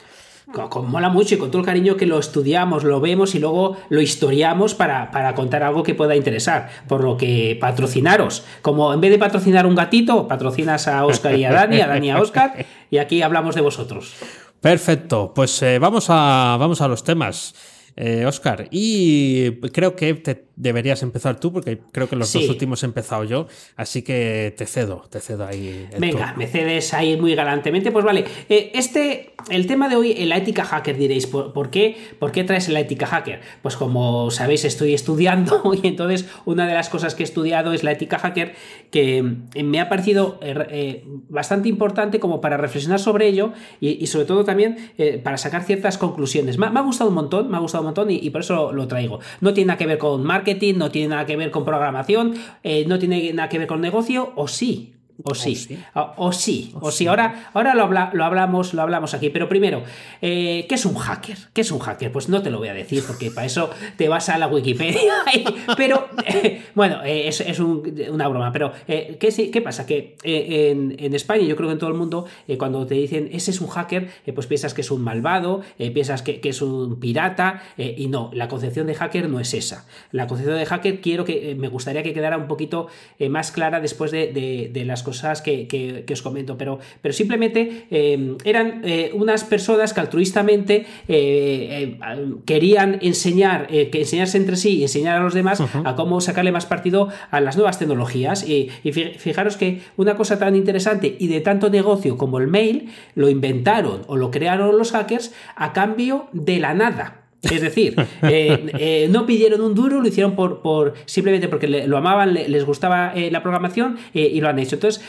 Speaker 2: Con, mola mucho y con todo el cariño que lo estudiamos, lo vemos y luego lo historiamos para, contar algo que pueda interesar. Por lo que patrocinaros. Como en vez de patrocinar un gatito, patrocinas a Oscar y a Dani, a Dani y a Oscar, y aquí hablamos de vosotros.
Speaker 1: Perfecto, pues eh, vamos, a, vamos a los temas. Eh, Oscar, y creo que te deberías empezar tú, porque creo que los dos últimos he empezado yo, así que te cedo, te cedo ahí.
Speaker 2: Venga, me cedes ahí muy galantemente. Pues vale, eh, este, el tema de hoy, la ética hacker, diréis, ¿por, qué? ¿por qué traes la ética hacker? Pues como sabéis, estoy estudiando y entonces una de las cosas que he estudiado es la ética hacker, que me ha parecido eh, eh, bastante importante como para reflexionar sobre ello y, sobre todo también para sacar ciertas conclusiones. Me, ha gustado un montón, me ha gustado un montón y, por eso lo, traigo. No tiene nada que ver con marketing, no tiene nada que ver con programación, eh, no tiene nada que ver con negocio, o sí. O sí, o sí, o sí. Ahora, ahora lo, lo, hablamos, lo hablamos aquí. Pero primero, eh, ¿qué es un hacker? ¿Qué es un hacker? Pues no te lo voy a decir, porque para eso te vas a la Wikipedia. pero, eh, bueno, eh, es, una broma. Pero, ¿qué, ¿qué, pasa? Que en, España, yo creo que en todo el mundo, cuando te dicen ese es un hacker, pues piensas que es un malvado, piensas que, es un pirata, y no, la concepción de hacker no es esa. La concepción de hacker quiero que, me gustaría que quedara un poquito más clara después de las cosas que, os comento, pero, pero simplemente eh, eran eh, unas personas que altruistamente eh, querían enseñar, que enseñarse entre sí y enseñar a los demás a cómo sacarle más partido a las nuevas tecnologías. Y, y, fijaros que una cosa tan interesante y de tanto negocio como el mail lo inventaron o lo crearon los hackers a cambio de la nada. Es decir, eh, eh, no pidieron un duro, lo hicieron por, por simplemente porque lo amaban, les gustaba eh, la programación y lo han hecho. Entonces,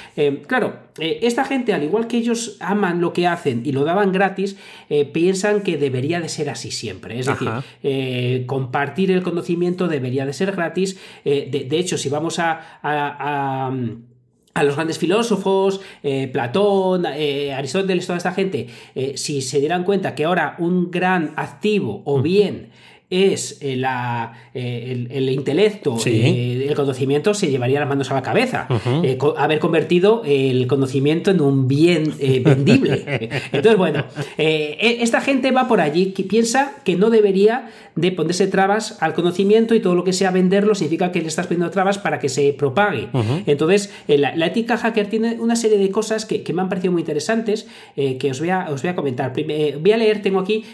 Speaker 2: claro, esta gente, al igual que ellos aman lo que hacen y lo daban gratis, piensan que debería de ser así siempre. Es decir, compartir el conocimiento debería de ser gratis. De, hecho, si vamos a a los grandes filósofos, eh, Platón, eh, Aristóteles, toda esta gente, eh, si se dieran cuenta que ahora un gran activo o bien es eh, la, eh, el, intelecto, eh, el conocimiento, se llevaría las manos a la cabeza. haber convertido el conocimiento en un bien vendible. Entonces, bueno, e, esta gente va por allí que piensa que no debería de ponerse trabas al conocimiento y todo lo que sea venderlo significa que le estás poniendo trabas para que se propague. Entonces, la, ética hacker tiene una serie de cosas que, me han parecido muy interesantes que os voy a, os voy a comentar. voy a leer, tengo aquí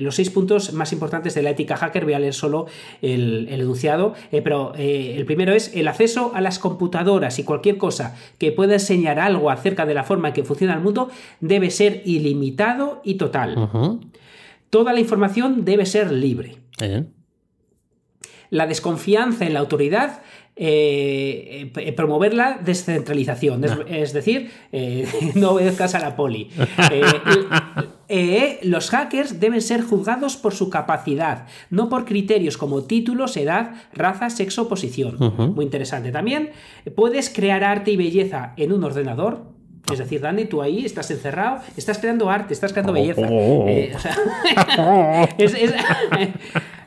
Speaker 2: los seis puntos más importantes de la ética hacker, voy a leer solo el, enunciado, eh, pero eh, el primero es el acceso a las computadoras y cualquier cosa que pueda enseñar algo acerca de la forma en que funciona el mundo debe ser ilimitado y total. Toda la información debe ser libre. La desconfianza en la autoridad eh, promover la descentralización, es, decir, no obedezcas a la poli. Eh, los hackers deben ser juzgados por su capacidad, no por criterios como títulos, edad, raza, sexo posición. Muy interesante también. Puedes crear arte y belleza en un ordenador. Es decir, Dani, tú ahí estás encerrado, estás creando arte, estás creando belleza.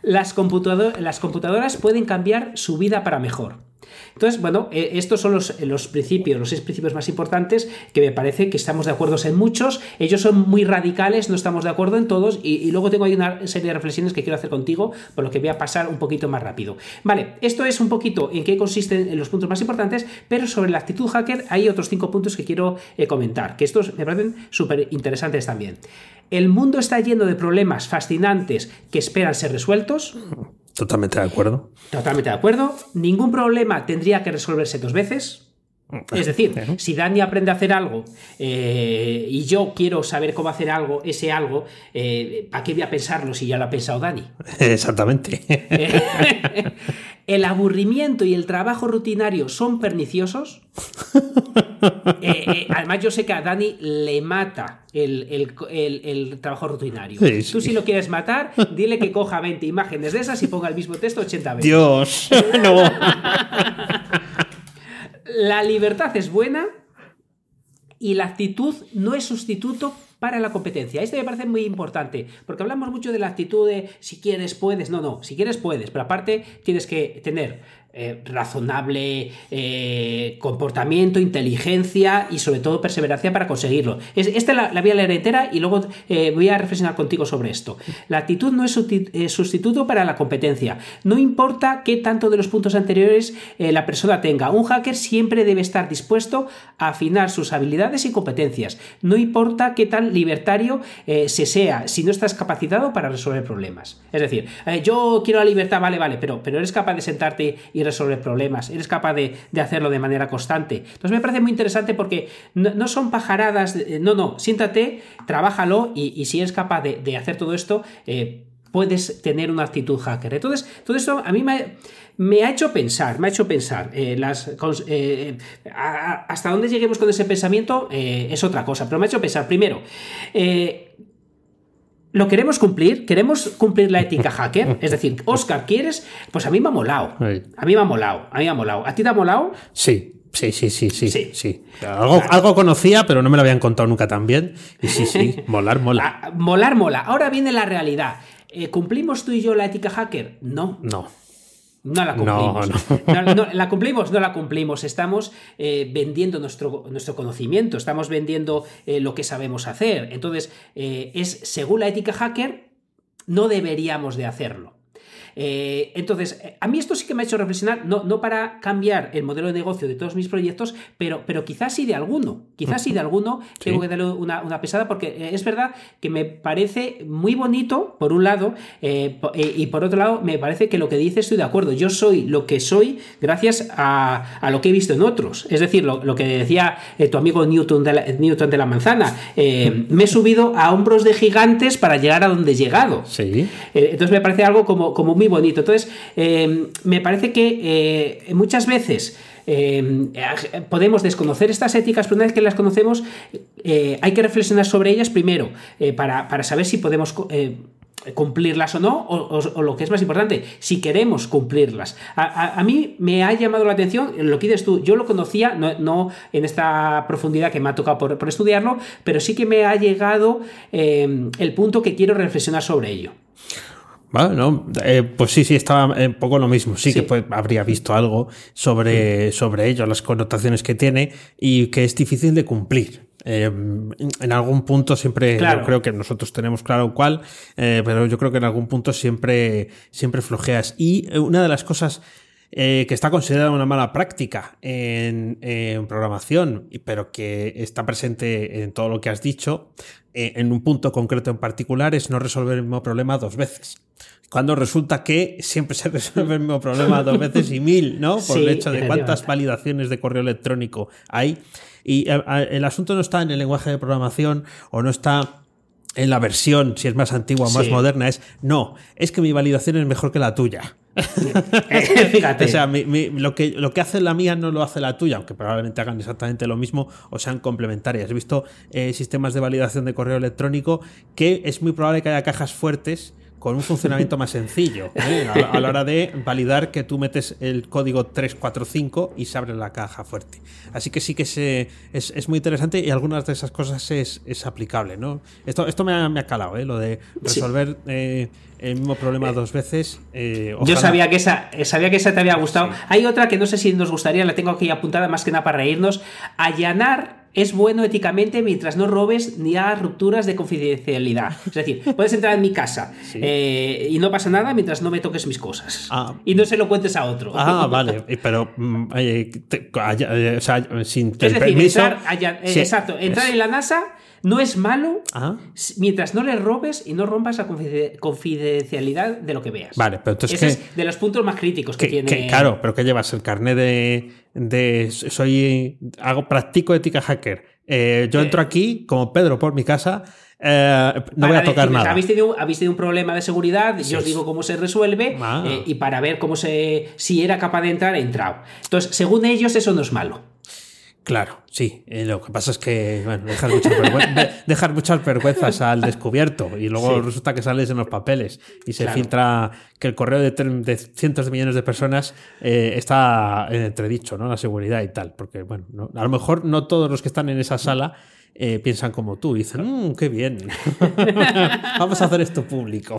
Speaker 2: Las computadoras pueden cambiar su vida para mejor. Entonces, bueno, eh, estos son los, los, principios, los seis principios más importantes que me parece que estamos de acuerdo en muchos. Ellos son muy radicales, no estamos de acuerdo en todos. Y, luego tengo ahí una serie de reflexiones que quiero hacer contigo, por lo que voy a pasar un poquito más rápido. Vale, esto es un poquito en qué consisten los puntos más importantes, pero sobre la actitud hacker hay otros cinco puntos que quiero eh, comentar, que estos me parecen súper interesantes también. El mundo está lleno de problemas fascinantes que esperan ser resueltos.
Speaker 1: Totalmente de acuerdo.
Speaker 2: Totalmente de acuerdo. Ningún problema tendría que resolverse dos veces. Es decir, si Dani aprende a hacer algo eh, y yo quiero saber cómo hacer algo, ese algo, eh, ¿para qué voy a pensarlo si ya lo ha pensado Dani?
Speaker 1: Exactamente.
Speaker 2: el aburrimiento y el trabajo rutinario son perniciosos. Eh, además, yo sé que a Dani le mata el, trabajo rutinario. Tú, si lo quieres matar, dile que coja 20 imágenes de esas y ponga el mismo texto 80 veces.
Speaker 1: Dios, no.
Speaker 2: La libertad es buena y la actitud no es sustituto para la competencia. Esto me parece muy importante, porque hablamos mucho de la actitud de si quieres, puedes. No, no, si quieres, puedes, pero aparte tienes que tener eh, razonable eh, comportamiento, inteligencia y sobre todo perseverancia para conseguirlo. esta la, la, voy a leer entera y luego eh, voy a reflexionar contigo sobre esto. La actitud no es sustituto para la competencia. No importa qué tanto de los puntos anteriores la persona tenga. Un hacker siempre debe estar dispuesto a afinar sus habilidades y competencias. No importa qué tan libertario se sea, si no estás capacitado para resolver problemas. Es decir, yo quiero la libertad, vale, vale, pero, pero eres capaz de sentarte y y resolver problemas, eres capaz de, hacerlo de manera constante. Entonces me parece muy interesante porque no, son pajaradas, no, no, siéntate, trabájalo y, si eres capaz de, hacer todo esto, eh, puedes tener una actitud hacker. Entonces, todo esto a mí me, ha hecho pensar, me ha hecho pensar. Eh, eh, hasta dónde lleguemos con ese pensamiento es otra cosa, pero me ha hecho pensar, primero, ¿Lo queremos cumplir? ¿Queremos cumplir la ética hacker? Es decir, Oscar, ¿quieres? Pues a mí me ha molado. A mí me ha molado. A mí me ha molado. ¿A ti te ha molado?
Speaker 1: Sí. Sí, sí, sí, sí. sí. Algo, conocía, pero no me lo habían contado nunca tan bien. Y sí, sí, molar, mola.
Speaker 2: Ah, molar, mola. Ahora viene la realidad. Eh, ¿Cumplimos tú y yo la ética hacker? No.
Speaker 1: No.
Speaker 2: No la cumplimos. No, la cumplimos, no la cumplimos. Estamos eh, vendiendo nuestro, nuestro, conocimiento, estamos vendiendo eh, lo que sabemos hacer. Entonces, eh, es según la ética hacker, no deberíamos de hacerlo. Eh, entonces, a mí esto sí que me ha hecho reflexionar, no, no para cambiar el modelo de negocio de todos mis proyectos, pero, pero quizás sí de alguno. Quizás sí de alguno tengo que darle una, una, pesada, porque es verdad que me parece muy bonito, por un lado, y por otro lado, me parece que lo que dice estoy de acuerdo. Yo soy lo que soy gracias a, a lo que he visto en otros. Es decir, lo, lo que decía tu amigo Newton de la, Newton de la manzana. me he subido a hombros de gigantes para llegar a donde he llegado.
Speaker 1: Sí.
Speaker 2: Eh, entonces me parece algo como, como muy bonito. Entonces, eh, me parece que eh, muchas veces podemos desconocer estas éticas, pero una vez que las conocemos, hay que reflexionar sobre ellas primero para, para saber si podemos cumplirlas o no, o, lo que es más importante, si queremos cumplirlas. A, mí me ha llamado la atención, lo que tú, yo lo conocía, no, en esta profundidad que me ha tocado por, estudiarlo, pero sí que me ha llegado el punto que quiero reflexionar sobre ello.
Speaker 1: Bueno, eh, pues sí, sí, estaba un poco lo mismo. Sí, que pues, habría visto algo sobre, sobre ello, las connotaciones que tiene y que es difícil de cumplir. Eh, en algún punto siempre, creo que nosotros tenemos claro cuál, eh, pero yo creo que en algún punto siempre, siempre flojeas. Y una de las cosas eh, que está considerada una mala práctica en, programación, pero que está presente en todo lo que has dicho, en un punto concreto en particular, es no resolver el mismo problema dos veces cuando resulta que siempre se resuelve el mismo problema dos veces y mil, ¿no? Por el hecho de cuántas validaciones de correo electrónico hay. Y eh, el asunto no está en el lenguaje de programación o no está en la versión, si es más antigua o más moderna, es no, es que mi validación es mejor que la tuya.
Speaker 2: Fíjate.
Speaker 1: o sea, lo, que, lo que hace la mía no lo hace la tuya, aunque probablemente hagan exactamente lo mismo o sean complementarias. He visto eh, sistemas de validación de correo electrónico que es muy probable que haya cajas fuertes con un funcionamiento más sencillo ¿eh? a, la hora de validar que tú metes el código 345 y se abre la caja fuerte. Así que sí que se, es, es, muy interesante y algunas de esas cosas es, es aplicable. ¿no? Esto, esto me, ha, me ha calado, ¿eh? lo de resolver eh, el mismo problema dos veces.
Speaker 2: Yo sabía que, esa, sabía que esa te había gustado. Hay otra que no sé si nos gustaría, la tengo aquí apuntada más que nada para reírnos. Allanar es bueno éticamente mientras no robes ni hagas rupturas de confidencialidad. Es decir, puedes entrar en mi casa eh, y no pasa nada mientras no me toques mis cosas. Ah. Y no se lo cuentes a otro.
Speaker 1: Ah, vale. Pero, mm, eh, eh, o sea, sin es decir, permiso.
Speaker 2: Exacto. Entrar en la NASA no es malo mientras no le robes y no rompas la confidencialidad de lo que veas.
Speaker 1: Vale, pero entonces.
Speaker 2: Ese es de los puntos más críticos que, tiene.
Speaker 1: claro, pero ¿qué llevas? ¿El carnet de, de. Soy. Hago, practico ética hacker. Eh, yo entro aquí, como Pedro por mi casa. Eh, no voy a tocar nada.
Speaker 2: ¿habéis tenido, un problema de seguridad, yo os digo cómo se resuelve ah. eh, y para ver cómo se, si era capaz de entrar, he entrado. Entonces, según ellos, eso no es malo.
Speaker 1: Claro, sí. Eh, lo que pasa es que bueno, dejar, muchas muchas vergüenzas al descubierto y luego resulta que sales en los papeles y se filtra que el correo de, cientos de millones de personas eh, está en entredicho, ¿no? La seguridad y tal. Porque, bueno, a lo mejor no todos los que están en esa sala eh, piensan como tú y dicen, mmm, qué bien, vamos a hacer esto público.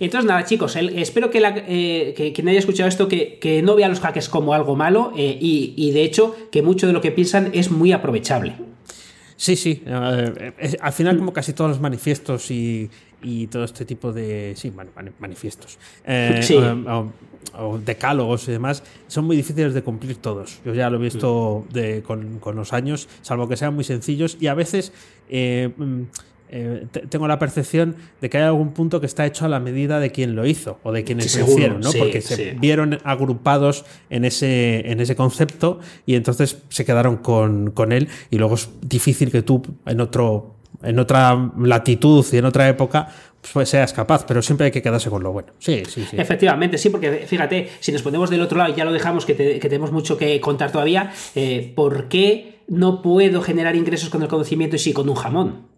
Speaker 2: Entonces, nada, chicos, espero que, la, eh, quien haya escuchado esto que, no vea los hackers como algo malo eh, y, de hecho que mucho de lo que piensan es muy aprovechable.
Speaker 1: Sí, sí. al final, como casi todos los manifiestos y, y todo este tipo de sí, manifiestos eh, o, decálogos y demás son muy difíciles de cumplir todos. Yo ya lo he visto de, con, con, los años, salvo que sean muy sencillos. Y a veces eh, mm, eh, tengo la percepción de que hay algún punto que está hecho a la medida de quien lo hizo o de quienes lo hicieron, ¿no? Porque se vieron agrupados en ese, en ese concepto y entonces se quedaron con, con él. Y luego es difícil que tú en otro en otra latitud y en otra época, pues seas capaz, pero siempre hay que quedarse con lo bueno. Sí, sí, sí.
Speaker 2: Efectivamente, sí, porque fíjate, si nos ponemos del otro lado y ya lo dejamos, que, tenemos mucho que contar todavía, eh, ¿por qué no puedo generar ingresos con el conocimiento y sí con un jamón?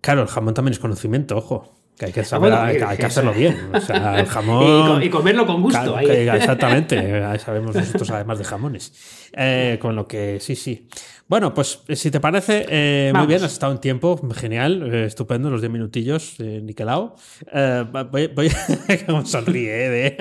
Speaker 1: Claro, el jamón también es conocimiento, ojo. Que hay que, saber, hay, que hacerlo bien. O sea, el jamón.
Speaker 2: y, comerlo con gusto.
Speaker 1: exactamente. Sabemos nosotros, además de jamones. Eh, con lo que sí, sí. Bueno, pues eh, si te parece, eh, muy bien, has estado un tiempo genial, eh, estupendo, los 10 minutillos, eh, niquelao. voy, voy sonríe,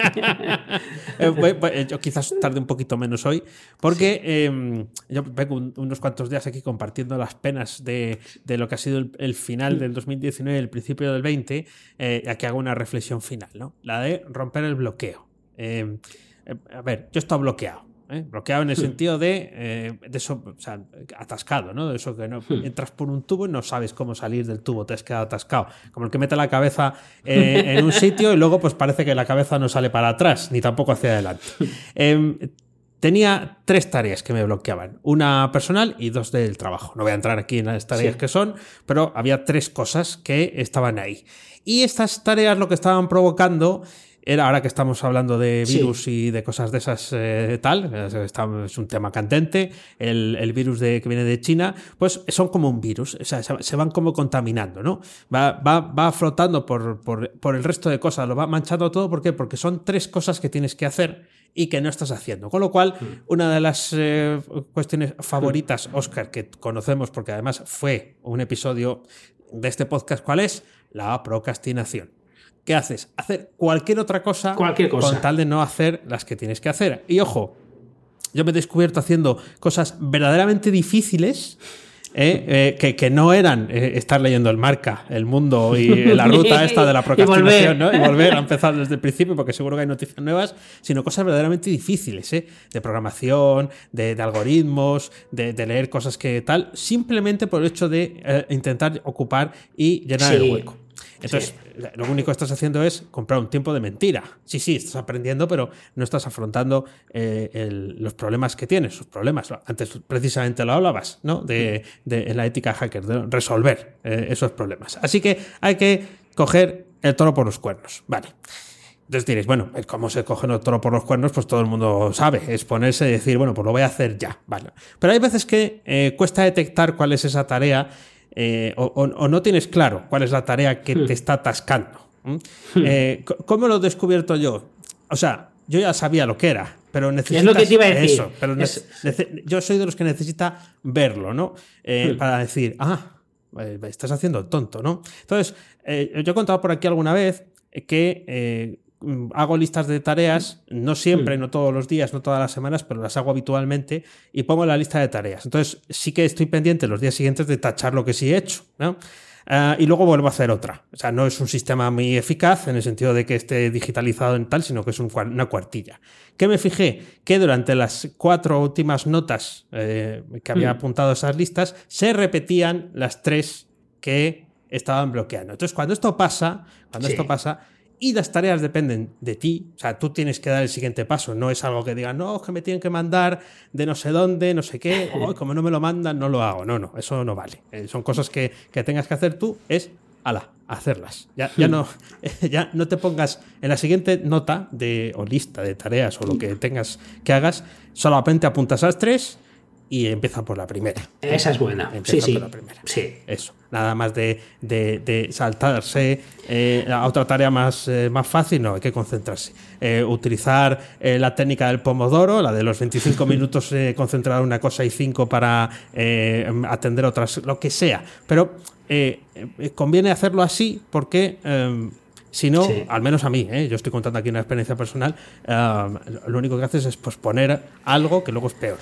Speaker 1: yo quizás tarde un poquito menos hoy, porque em, yo vengo unos cuantos días aquí compartiendo las penas de, lo que ha sido el, final del 2019 y el principio del 20, eh, a que haga una reflexión final, ¿no? La de romper el bloqueo. Eh, eh, a ver, yo estoy bloqueado. ¿Eh? Bloqueado en el sentido de, eh, de eso, o sea, atascado, ¿no? De eso que no, entras por un tubo y no sabes cómo salir del tubo, te has quedado atascado. Como el que mete la cabeza eh, en un sitio y luego pues parece que la cabeza no sale para atrás, ni tampoco hacia adelante. Em, tenía tres tareas que me bloqueaban. Una personal y dos del trabajo. No voy a entrar aquí en las tareas
Speaker 2: Sí.
Speaker 1: que son, pero había tres cosas que estaban ahí. Y estas tareas lo que estaban provocando era, ahora que estamos hablando de
Speaker 2: Sí.
Speaker 1: virus y de cosas de esas eh, tal, es un tema candente, el, el virus de, que viene de China, pues son como un virus, o sea, se, van como contaminando, ¿no? Va, va, va flotando por, por, por el resto de cosas, lo va manchando todo, ¿por qué? Porque son tres cosas que tienes que hacer y que no estás haciendo. Con lo cual, una de las eh, cuestiones favoritas, Oscar, que conocemos porque además fue un episodio de este podcast, ¿cuál es? La procrastinación. ¿Qué haces? Hacer cualquier otra cosa,
Speaker 2: Cualquier cosa.
Speaker 1: con tal de no hacer las que tienes que hacer. Y ojo, yo me he descubierto haciendo cosas verdaderamente difíciles. eh, eh, que, que no eran eh, estar leyendo el marca, el mundo y la ruta esta de la
Speaker 2: Y
Speaker 1: procrastinación, ¿no?
Speaker 2: volver.
Speaker 1: Y volver a empezar desde el principio, porque seguro que hay noticias nuevas, sino cosas verdaderamente difíciles, ¿eh? De programación, de, de algoritmos, de, de leer cosas que tal, simplemente por el hecho de intentar ocupar y llenar
Speaker 2: Sí.
Speaker 1: el hueco. Entonces, lo único que estás haciendo es comprar un tiempo de mentira. Sí, sí, estás aprendiendo, pero no estás afrontando eh, el- los problemas que tienes, sus problemas. Antes precisamente lo hablabas, ¿no? De, la ética hacker, de resolver eh, esos problemas. Así que hay que coger el toro por los cuernos. Vale. Entonces diréis, bueno, ¿cómo se coge el toro por los cuernos? Pues todo el mundo sabe, es ponerse y decir, bueno, pues lo voy a hacer ya, vale. Pero hay veces que eh, cuesta detectar cuál es esa tarea eh, o, o- o no tienes claro cuál es la tarea que te está atascando. Eh, ¿Cómo lo he descubierto yo? O sea, yo ya sabía lo que era, pero necesitas
Speaker 2: lo que te iba a decir.
Speaker 1: eso. Pero
Speaker 2: Es-
Speaker 1: yo soy de los que necesita verlo, ¿no? Eh, Para decir, ah, estás haciendo el tonto, ¿no? Entonces, yo he contado por aquí alguna vez que hago listas de tareas, no siempre, no todos los días, no todas las semanas, pero las hago habitualmente y pongo la lista de tareas. Entonces, sí que estoy pendiente los días siguientes de tachar lo que sí he hecho, ¿no? Ah, y luego vuelvo a hacer otra. O sea, no es un sistema muy eficaz en el sentido de que esté digitalizado en tal, sino que es un una cuartilla. ¿Qué me fijé? Que durante las cuatro últimas notas eh, que había
Speaker 2: Mm.
Speaker 1: apuntado esas listas, se repetían las tres que estaban bloqueando. Entonces, cuando esto pasa, cuando
Speaker 2: Sí.
Speaker 1: esto pasa, y las tareas dependen de ti, o sea, tú tienes que dar el siguiente paso, no es algo que digan, no, que me tienen que mandar de no sé dónde, no sé qué, o como no me lo mandan, no lo hago. No, no, eso no vale. Eh, son cosas que, que tengas que hacer tú, es, ala, hacerlas. Ya, ya, no, ya no te pongas en la siguiente nota de, o lista de tareas o lo que tengas que hagas, solamente apuntas a las tres y empieza por la primera.
Speaker 2: Esa es buena. Sí, sí.
Speaker 1: por la primera.
Speaker 2: Sí.
Speaker 1: Eso, nada más de, de- de saltarse eh, a otra tarea más, eh, más fácil, no, hay que concentrarse. Eh, utilizar eh, la técnica del pomodoro, la de los 25 minutos concentrado en una cosa y 5 para eh, atender otras, lo que sea. Pero conviene hacerlo así porque... si no,
Speaker 2: Sí.
Speaker 1: al menos a mí, ¿eh? yo estoy contando aquí una experiencia personal, lo único que haces es posponer algo que luego es peor.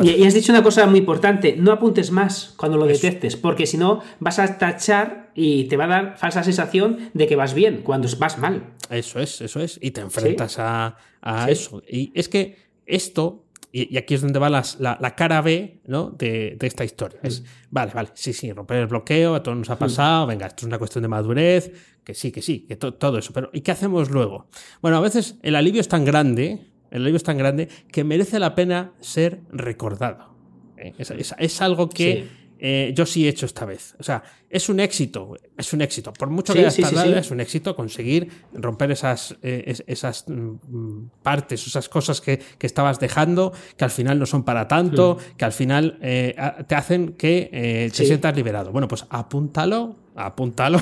Speaker 2: Y, y has dicho una cosa muy importante, no apuntes más cuando lo detectes, porque si no vas a tachar y te va a dar falsa sensación de que vas bien cuando vas mal.
Speaker 1: Eso es, eso es. Y te enfrentas a, a
Speaker 2: Sí.
Speaker 1: eso. Y es que esto, y, y aquí es donde va las- la, la cara B ¿no? de, de esta historia.
Speaker 2: Mm.
Speaker 1: Es, vale, vale, sí, sí, romper el bloqueo, a todos nos ha pasado, venga, esto es una cuestión de madurez, que sí, que sí, que to- todo eso. Pero ¿y qué hacemos luego? Bueno, a veces el alivio es tan grande, el alivio es tan grande, que merece la pena ser recordado. ¿eh? Es, es- es algo que...
Speaker 2: Sí.
Speaker 1: eh, yo sí he hecho esta vez. O sea, es un éxito, es un éxito. Por mucho
Speaker 2: Sí,
Speaker 1: que hayas
Speaker 2: sí,
Speaker 1: tardado, es un éxito conseguir romper esas, eh, es- esas mm, partes, esas cosas que, que estabas dejando, que al final no son para tanto, que al final te hacen que te sientas liberado. Bueno, pues apúntalo, apúntalo,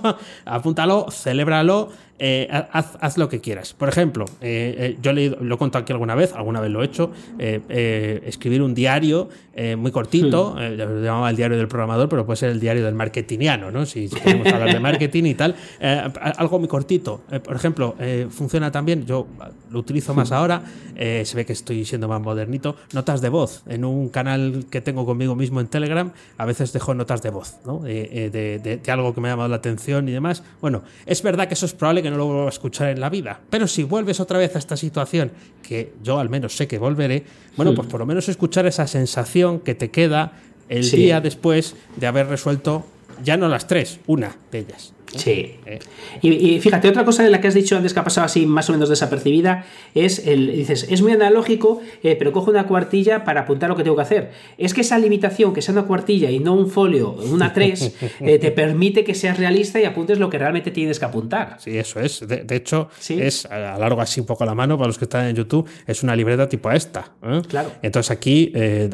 Speaker 1: apúntalo, celébralo, eh, haz, haz lo que quieras. Por ejemplo, eh, eh, yo he leído- lo he contado aquí alguna vez, alguna vez lo he hecho, eh, eh, escribir un diario eh, muy cortito, eh, lo llamaba el diario del programador, pero puede ser el diario del marketingiano, ¿no? Si, si queremos hablar de marketing y tal. Algo muy cortito. Por ejemplo, funciona también, yo lo utilizo más ahora, eh, se ve que estoy siendo más modernito, notas de voz. En un canal que tengo conmigo mismo en Telegram, a veces dejo notas de voz, ¿no? De, de de, de algo que me ha llamado la atención y demás. Bueno, es verdad que eso es probable que no lo vuelva a escuchar en la vida, pero si vuelves otra vez a esta situación, que yo al menos sé que volveré, bueno, pues por lo menos escuchar esa sensación que te queda el
Speaker 2: Sí.
Speaker 1: día después de haber resuelto ya no las tres, una de ellas.
Speaker 2: Sí.
Speaker 1: Eh.
Speaker 2: Y, y fíjate, otra cosa de la que has dicho antes que ha pasado así más o menos desapercibida es el, dices, es muy analógico, eh, pero cojo una cuartilla para apuntar lo que tengo que hacer. Es que esa limitación, que sea una cuartilla y no un folio, una 3, eh, te permite que seas realista y apuntes lo que realmente tienes que apuntar.
Speaker 1: Sí, eso es. De, de hecho,
Speaker 2: Sí.
Speaker 1: es a largo así un poco la mano para los que están en YouTube. Es una libreta tipo esta. ¿eh?
Speaker 2: Claro.
Speaker 1: Entonces aquí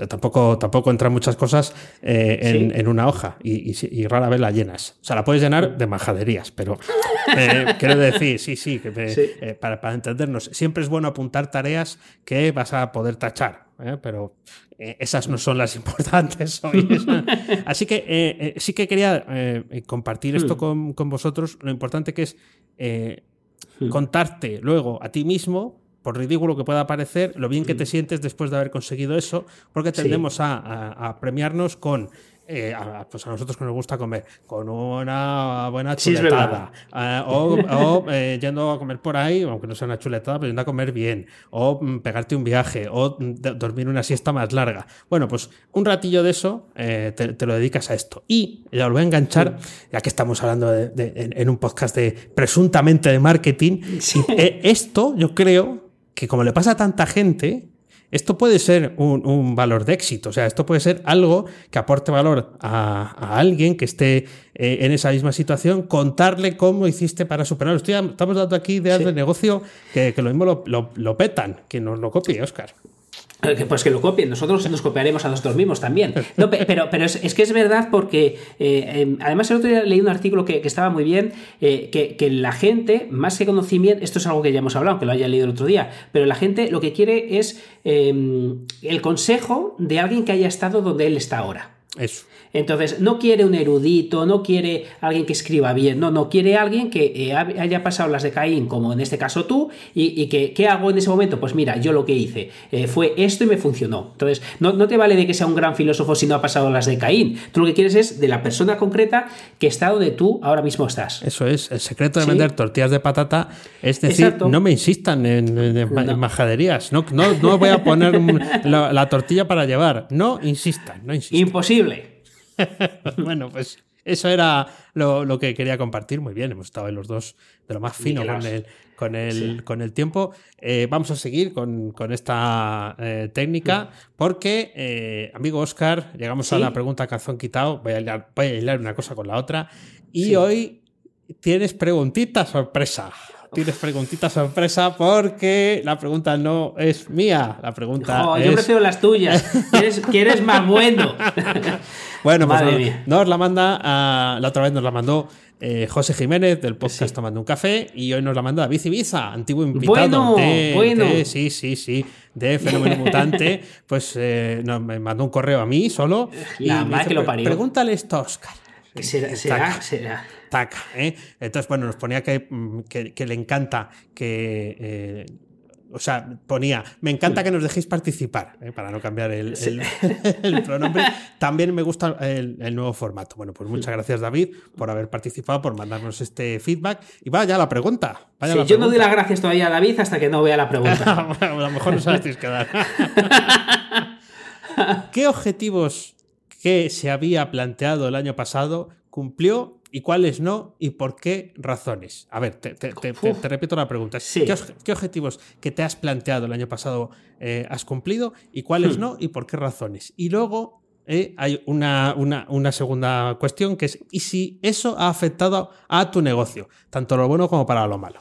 Speaker 1: tampoco, tampoco entran muchas cosas en,
Speaker 2: Sí.
Speaker 1: en una hoja y, y rara vez la llenas. O sea, la puedes llenar de majaderías, pero eh, quiero decir, sí, sí, que me-
Speaker 2: Sí.
Speaker 1: eh, para, para entendernos, siempre es bueno apuntar tareas que vas a poder tachar. ¿eh? Pero esas no son las importantes hoy. Así que sí que quería compartir esto
Speaker 2: Hmm.
Speaker 1: con, con vosotros, lo importante que es eh, contarte luego a ti mismo, por ridículo que pueda parecer, lo bien que te sientes después de haber conseguido eso, porque
Speaker 2: Hmm. Sí.
Speaker 1: tendemos a, a- a premiarnos con... eh, a, pues a nosotros que nos gusta comer con una buena
Speaker 2: Sí,
Speaker 1: chuletada eh, o, o, eh, yendo a comer por ahí aunque no sea una chuletada pero yendo a comer bien o mm, pegarte un viaje o mm, dormir una siesta más larga. Bueno pues un ratillo de eso te, te lo dedicas a esto. Y ya lo voy a enganchar ya que estamos hablando de- de- en, en un podcast de presuntamente de marketing esto yo creo que como le pasa a tanta gente esto puede ser un, un valor de éxito, o sea, esto puede ser algo que aporte valor a, a alguien que esté eh, en esa misma situación, contarle cómo hiciste para superarlo. Estoy- estamos dando aquí ideas
Speaker 2: Sí.
Speaker 1: de negocio que, que lo mismo lo, lo- lo petan, que nos lo copie, Oscar.
Speaker 2: Eh, Pues que lo copien, nosotros nos copiaremos a nosotros mismos también. No, pe- pero es, que es verdad porque, eh, em, además el otro día leí un artículo que, estaba muy bien, eh, que, que la gente, más que conocimiento, esto es algo que ya hemos hablado, que lo haya leído el otro día, pero la gente lo que quiere es em, el consejo de alguien que haya estado donde él está ahora.
Speaker 1: Eso.
Speaker 2: Entonces, no quiere un erudito, no quiere alguien que escriba bien, no, no quiere alguien que eh, haya pasado las de Caín, como en este caso tú, y, y que, ¿qué hago en ese momento? Pues mira, yo lo que hice eh, fue esto y me funcionó. Entonces, no, no te vale de que sea un gran filósofo si no ha pasado las de Caín. Tú lo que quieres es de la persona concreta que está donde tú ahora mismo estás.
Speaker 1: Eso es, el secreto de
Speaker 2: Sí.
Speaker 1: vender tortillas de patata es decir,
Speaker 2: Exacto.
Speaker 1: no me insistan en, en-
Speaker 2: No.
Speaker 1: majaderías, no, no, no voy a poner la, la tortilla para llevar, no insistan, no insistan.
Speaker 2: Imposible.
Speaker 1: bueno, pues eso era lo, lo que quería compartir. Muy bien, hemos estado en los dos de lo más fino con el, con el,
Speaker 2: Sí.
Speaker 1: con el tiempo. Eh, vamos a seguir con, con esta eh, técnica porque, eh, amigo Oscar, llegamos a la pregunta calzón quitado. Voy a, hilar, voy a hilar una cosa con la otra. Y hoy tienes preguntita sorpresa. Tienes preguntita sorpresa porque la pregunta no es mía. La pregunta
Speaker 2: Jo,
Speaker 1: es...
Speaker 2: yo prefiero las tuyas. ¿Quieres, quieres más bueno?
Speaker 1: Bueno, pues nos, la manda, a- la otra vez nos la mandó eh, José Jiménez del podcast
Speaker 2: Sí.
Speaker 1: Tomando un Café y hoy nos la manda David Ibiza, antiguo invitado
Speaker 2: Bueno,
Speaker 1: de,
Speaker 2: bueno.
Speaker 1: de- sí, sí, sí, de Fenómeno Mutante, pues eh, nos- me mandó un correo a mí solo.
Speaker 2: La
Speaker 1: me
Speaker 2: madre
Speaker 1: dice,
Speaker 2: que lo
Speaker 1: "Pre-
Speaker 2: parió".
Speaker 1: Pregúntale esto a Oscar.
Speaker 2: será, será, será.
Speaker 1: Taca, ¿eh? Entonces, bueno, nos ponía que, mm, que- que le encanta que. eh, o sea, ponía, me encanta que nos dejéis participar, ¿eh? para no cambiar el, el- el pronombre. También me gusta el, el nuevo formato. Bueno, pues muchas gracias, David, por haber participado, por mandarnos este feedback. Y vaya la pregunta. Vaya
Speaker 2: Sí,
Speaker 1: la
Speaker 2: yo no doy las gracias todavía a David hasta que no vea la pregunta.
Speaker 1: a lo mejor no sabéis que dar. ¿Qué objetivos que se había planteado el año pasado cumplió y cuáles no y por qué razones? A ver, te, te- te- te-
Speaker 2: Uf.
Speaker 1: te repito la pregunta.
Speaker 2: Sí.
Speaker 1: ¿Qué, obje- qué objetivos que te has planteado el año pasado eh, has cumplido y cuáles
Speaker 2: Hmm.
Speaker 1: no y por qué razones? Y luego eh, hay una, una- una segunda cuestión que es, ¿y si eso ha afectado a tu negocio? Tanto lo bueno como para lo malo.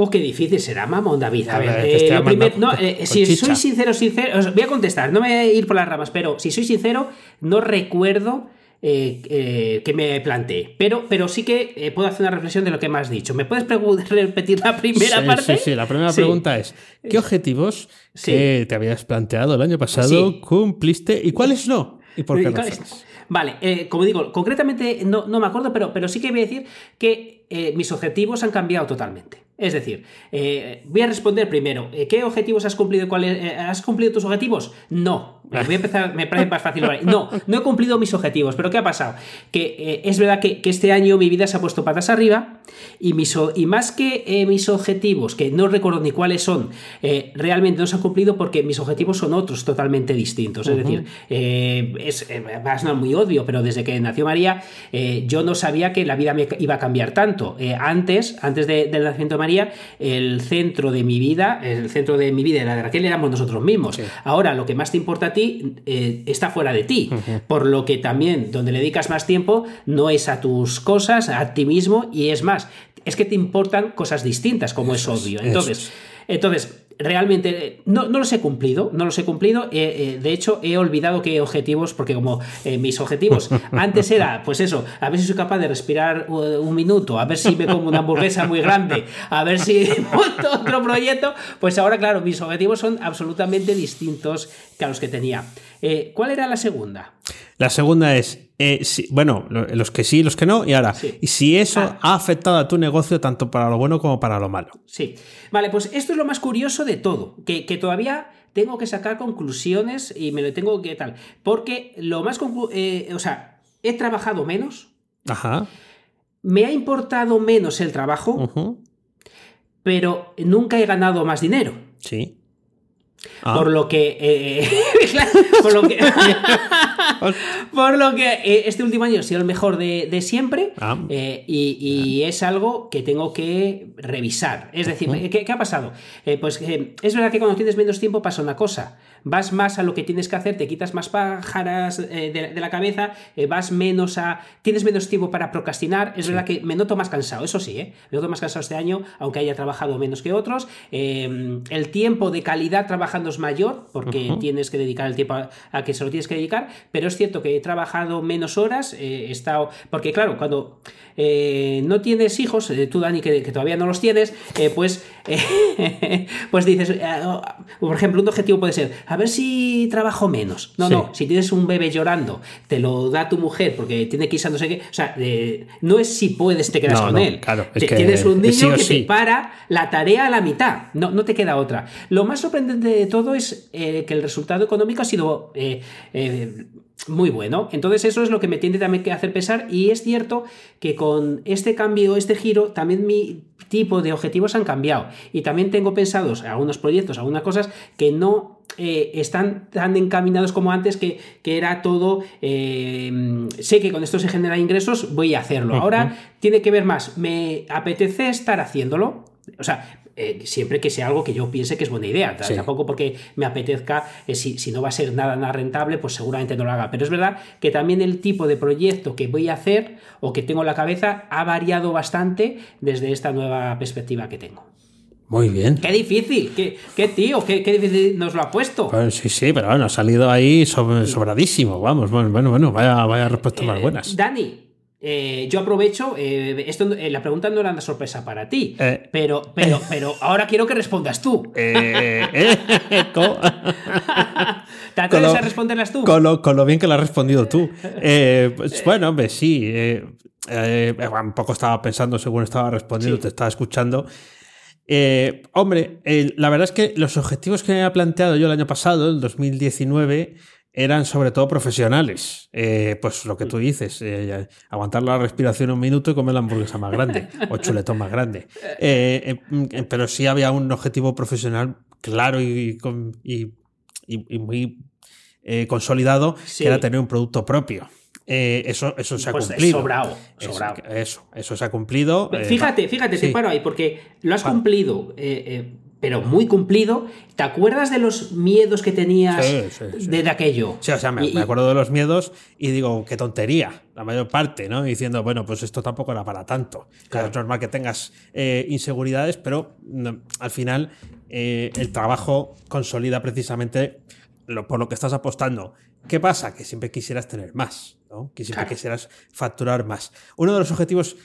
Speaker 2: Oh, qué difícil será, mamón, David. A
Speaker 1: A
Speaker 2: ver,
Speaker 1: ver, te
Speaker 2: eh, lo primer- no, eh, si
Speaker 1: chicha.
Speaker 2: soy sincero, sincero, os voy a contestar, no me voy a ir por las ramas, pero si soy sincero, no recuerdo eh, eh, que me planteé. Pero, pero sí que eh, puedo hacer una reflexión de lo que me has dicho. ¿Me puedes repetir la primera
Speaker 1: sí,
Speaker 2: parte?
Speaker 1: Sí, sí, la primera
Speaker 2: Sí.
Speaker 1: pregunta es, ¿qué objetivos
Speaker 2: Sí.
Speaker 1: que te habías planteado el año pasado cumpliste y cuáles no? ¿Y por qué razones?
Speaker 2: Vale, eh, como digo, concretamente no, no me acuerdo, pero, pero sí que voy a decir que eh, mis objetivos han cambiado totalmente. Es decir, eh, voy a responder primero, eh, ¿qué objetivos has cumplido? ¿Cuáles, eh, ¿Has cumplido tus objetivos? No. Voy a empezar, me parece más fácil. No, no he cumplido mis objetivos. ¿Pero qué ha pasado? Que es verdad que, este año mi vida se ha puesto patas arriba y, mis, y más que mis objetivos, que no recuerdo ni cuáles son, realmente no se han cumplido porque mis objetivos son otros totalmente distintos. Es decir, es, va a muy obvio, pero desde que nació María, yo no sabía que la vida me iba a cambiar tanto. antes, antes del nacimiento de María, el centro de mi vida, el centro de mi vida y la de Raquel éramos nosotros mismos. Ahora, lo que más te importa a ti eh, está fuera de ti. Por lo que también, donde le dedicas más tiempo, no es a tus cosas, a ti mismo, y es más, es que te importan cosas distintas, como es obvio. Entonces, entonces realmente no, los he cumplido, no los he cumplido. Eh, eh, de hecho, he olvidado qué objetivos, porque como eh, mis objetivos antes era, pues eso, a ver si soy capaz de respirar un minuto, a ver si me como una hamburguesa muy grande, a ver si monto otro proyecto, pues ahora, claro, mis objetivos son absolutamente distintos que a los que tenía. ¿Cuál era la segunda?
Speaker 1: La segunda es, eh, bueno, los que sí, los que no, y ahora, y si eso ah. ha afectado a tu negocio tanto para lo bueno como para lo malo.
Speaker 2: Sí. Vale, pues esto es lo más curioso de todo, que, todavía tengo que sacar conclusiones y me lo tengo que tal. Porque lo más... Eh, o sea, he trabajado menos.
Speaker 1: Ajá.
Speaker 2: Me ha importado menos el trabajo, pero nunca he ganado más dinero.
Speaker 1: Sí.
Speaker 2: Ah. Por lo que. Eh, por lo que. por lo que eh, este último año ha sido el mejor de, siempre. Ah. Eh, y, es algo que tengo que revisar. Es decir, ¿qué, ha pasado? pues es verdad que cuando tienes menos tiempo pasa una cosa vas más a lo que tienes que hacer, te quitas más pájaras eh, de, la cabeza, eh, vas menos a. tienes menos tiempo para procrastinar. Es verdad que me noto más cansado, eso sí, ¿eh? me noto más cansado este año, aunque haya trabajado menos que otros. Em, el tiempo de calidad trabajando es mayor, porque tienes que dedicar el tiempo a, que se lo tienes que dedicar, pero es cierto que he trabajado menos horas, he estado. Porque, claro, cuando no tienes hijos, tú, Dani, que, que, todavía no los tienes, pues, pues dices, por ejemplo, un objetivo puede ser a ver si trabajo menos. No, no, si tienes un bebé llorando, te lo da tu mujer porque tiene que irse a no sé qué. O sea, no es si puedes, te quedas con él.
Speaker 1: Claro,
Speaker 2: tienes un niño que te para la tarea a la mitad. No, no te queda otra. Lo más sorprendente de todo es eh, que el resultado económico ha sido. Eh, eh, muy bueno. Entonces eso es lo que me tiende también que hacer pesar y es cierto que con este cambio, este giro, también mi tipo de objetivos han cambiado. Y también tengo pensados algunos proyectos, algunas cosas que no eh, están tan encaminados como antes que, era todo, eh, sé que con esto se generan ingresos, voy a hacerlo. Ahora tiene que ver más, me apetece estar haciéndolo, o sea, eh, siempre que sea algo que yo piense que es buena idea. Tampoco porque me apetezca, si, si, no va a ser nada, nada rentable, pues seguramente no lo haga. Pero es verdad que también el tipo de proyecto que voy a hacer o que tengo en la cabeza ha variado bastante desde esta nueva perspectiva que tengo.
Speaker 1: Muy bien.
Speaker 2: Qué difícil, qué, tío, qué, difícil nos lo ha puesto.
Speaker 1: Pues sí, sí, pero bueno, ha salido ahí sobradísimo, vamos, bueno, bueno, vaya, vaya respuestas más eh, buenas.
Speaker 2: Dani, eh, yo aprovecho, eh, esto, la pregunta no era una sorpresa para ti, pero, pero, pero ahora quiero que respondas tú. ¿Te atreves a responderlas tú?
Speaker 1: Con lo, bien que la has respondido tú. Pues, bueno, hombre, sí. un poco estaba pensando según estaba respondiendo, te estaba escuchando. Eh, hombre, la verdad es que los objetivos que me había planteado yo el año pasado, el 2019, eran sobre todo profesionales. Eh, pues lo que tú dices, eh, aguantar la respiración un minuto y comer la hamburguesa más grande o chuletón más grande. pero sí había un objetivo profesional claro y, muy consolidado, que era tener un producto propio. Eh, eso, eso se ha pues cumplido.
Speaker 2: Sobrado,
Speaker 1: Eso, eso, se ha cumplido.
Speaker 2: Eh, fíjate, fíjate, te paro ahí, porque lo has cumplido, eh, pero muy cumplido. ¿Te acuerdas de los miedos que tenías de, aquello?
Speaker 1: Sí, o sea, me, acuerdo de los miedos y digo, qué tontería, la mayor parte, ¿no? Diciendo, bueno, pues esto tampoco era para tanto. Es normal que tengas inseguridades, pero al final el trabajo consolida precisamente por lo que estás apostando. ¿Qué pasa? Que siempre quisieras tener más, ¿no? Que siempre quisieras facturar más. Uno de los objetivos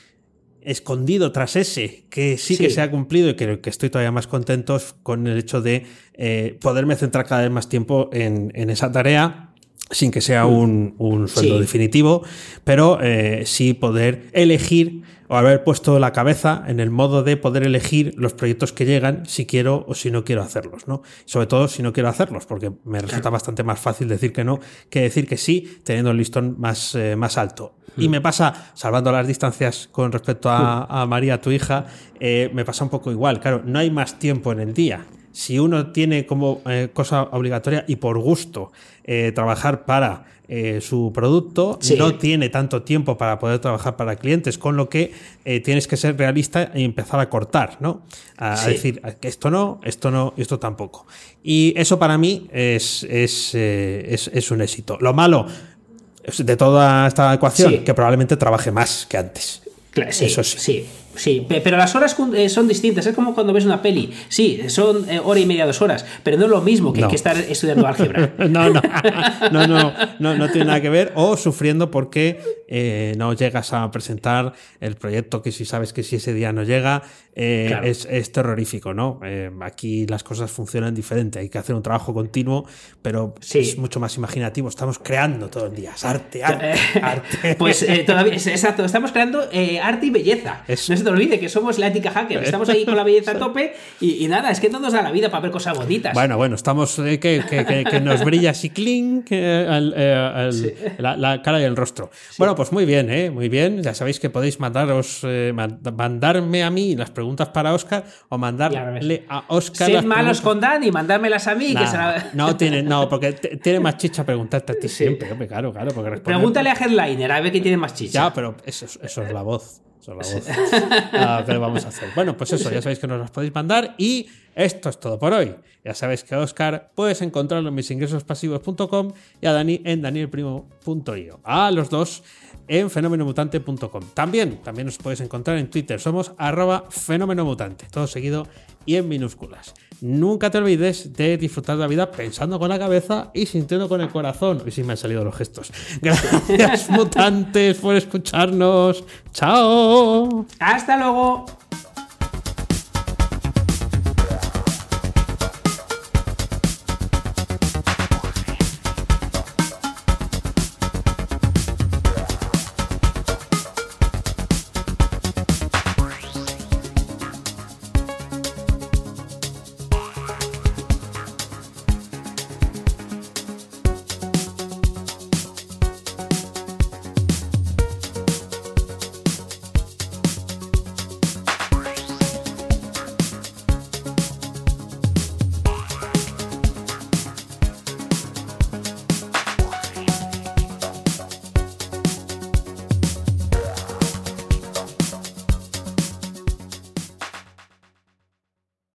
Speaker 1: escondido tras ese, que sí, que se ha cumplido y que, que, estoy todavía más contento con el hecho de eh, poderme centrar cada vez más tiempo en, esa tarea, sin que sea un, un sueldo
Speaker 2: Sí.
Speaker 1: definitivo, pero eh, sí poder elegir o haber puesto la cabeza en el modo de poder elegir los proyectos que llegan, si quiero o si no quiero hacerlos, ¿no? Sobre todo si no quiero hacerlos, porque me resulta bastante más fácil decir que no que decir que sí, teniendo el listón más, eh, más alto. Y me pasa, salvando las distancias con respecto a, a María, tu hija, eh, me pasa un poco igual. Claro, no hay más tiempo en el día si uno tiene como eh, cosa obligatoria y por gusto eh, trabajar para eh, su producto,
Speaker 2: Sí.
Speaker 1: no tiene tanto tiempo para poder trabajar para clientes, con lo que eh, tienes que ser realista y empezar a cortar, ¿no? A, decir que esto no, esto no y esto tampoco. Y eso para mí es, es, es- es un éxito. Lo malo de toda esta ecuación,
Speaker 2: Sí.
Speaker 1: que probablemente trabaje más que antes.
Speaker 2: Claro, sí,
Speaker 1: Eso sí.
Speaker 2: Sí. sí, Pe- pero las horas eh, son distintas. Es como cuando ves una peli. Sí, son eh, hora y media, dos horas, pero no es lo mismo que,
Speaker 1: No.
Speaker 2: que estar estudiando álgebra.
Speaker 1: No, no, no, no, no, no tiene nada que ver. O sufriendo porque eh, no llegas a presentar el proyecto que si sabes que si ese día no llega, eh,
Speaker 2: Claro.
Speaker 1: es, es terrorífico, ¿no? Eh, aquí las cosas funcionan diferente. Hay que hacer un trabajo continuo, pero
Speaker 2: Sí.
Speaker 1: es mucho más imaginativo. Estamos creando todo el día. Es arte, arte,
Speaker 2: Eh,
Speaker 1: arte.
Speaker 2: Pues eh, todavía, es- exacto, estamos creando arte y belleza.
Speaker 1: Es-
Speaker 2: No se te olvide que somos la ética hacker. Estamos ahí con la belleza a tope y, y nada, es que no nos da la vida para ver cosas bonitas.
Speaker 1: Bueno, bueno, estamos que, que- que- que nos brilla así clink al- la, la cara y el rostro. Bueno, pues muy bien, ¿eh? muy bien. Ya sabéis que podéis mandaros, man- mandarme a mí las preguntas para Oscar o mandarle a Oscar.
Speaker 2: Sed malos
Speaker 1: preguntas.
Speaker 2: con Dan y mandármelas a mí. que se la-
Speaker 1: No tiene, no, porque tiene más chicha preguntarte a ti siempre, claro, claro, porque responder-
Speaker 2: Pregúntale a Headliner a ver quién tiene más chicha.
Speaker 1: ya, pero eso, es- eso es la voz. Eso es la voz. Ah, ¿Qué le vamos a hacer? Bueno, pues eso, ya sabéis que nos las podéis mandar y esto es todo por hoy. Ya sabéis que a Oscar puedes encontrarlo en misingresospasivos.com y a Dani en danielprimo.io. A los dos en fenomenomutante.com. También, también os podéis encontrar en Twitter. Somos arroba fenomenomutante, todo seguido y en minúsculas. Nunca te olvides de disfrutar de la vida pensando con la cabeza y sintiendo con el corazón. Y sí me han salido los gestos. Gracias, mutantes, por escucharnos. ¡Chao!
Speaker 2: Hasta luego.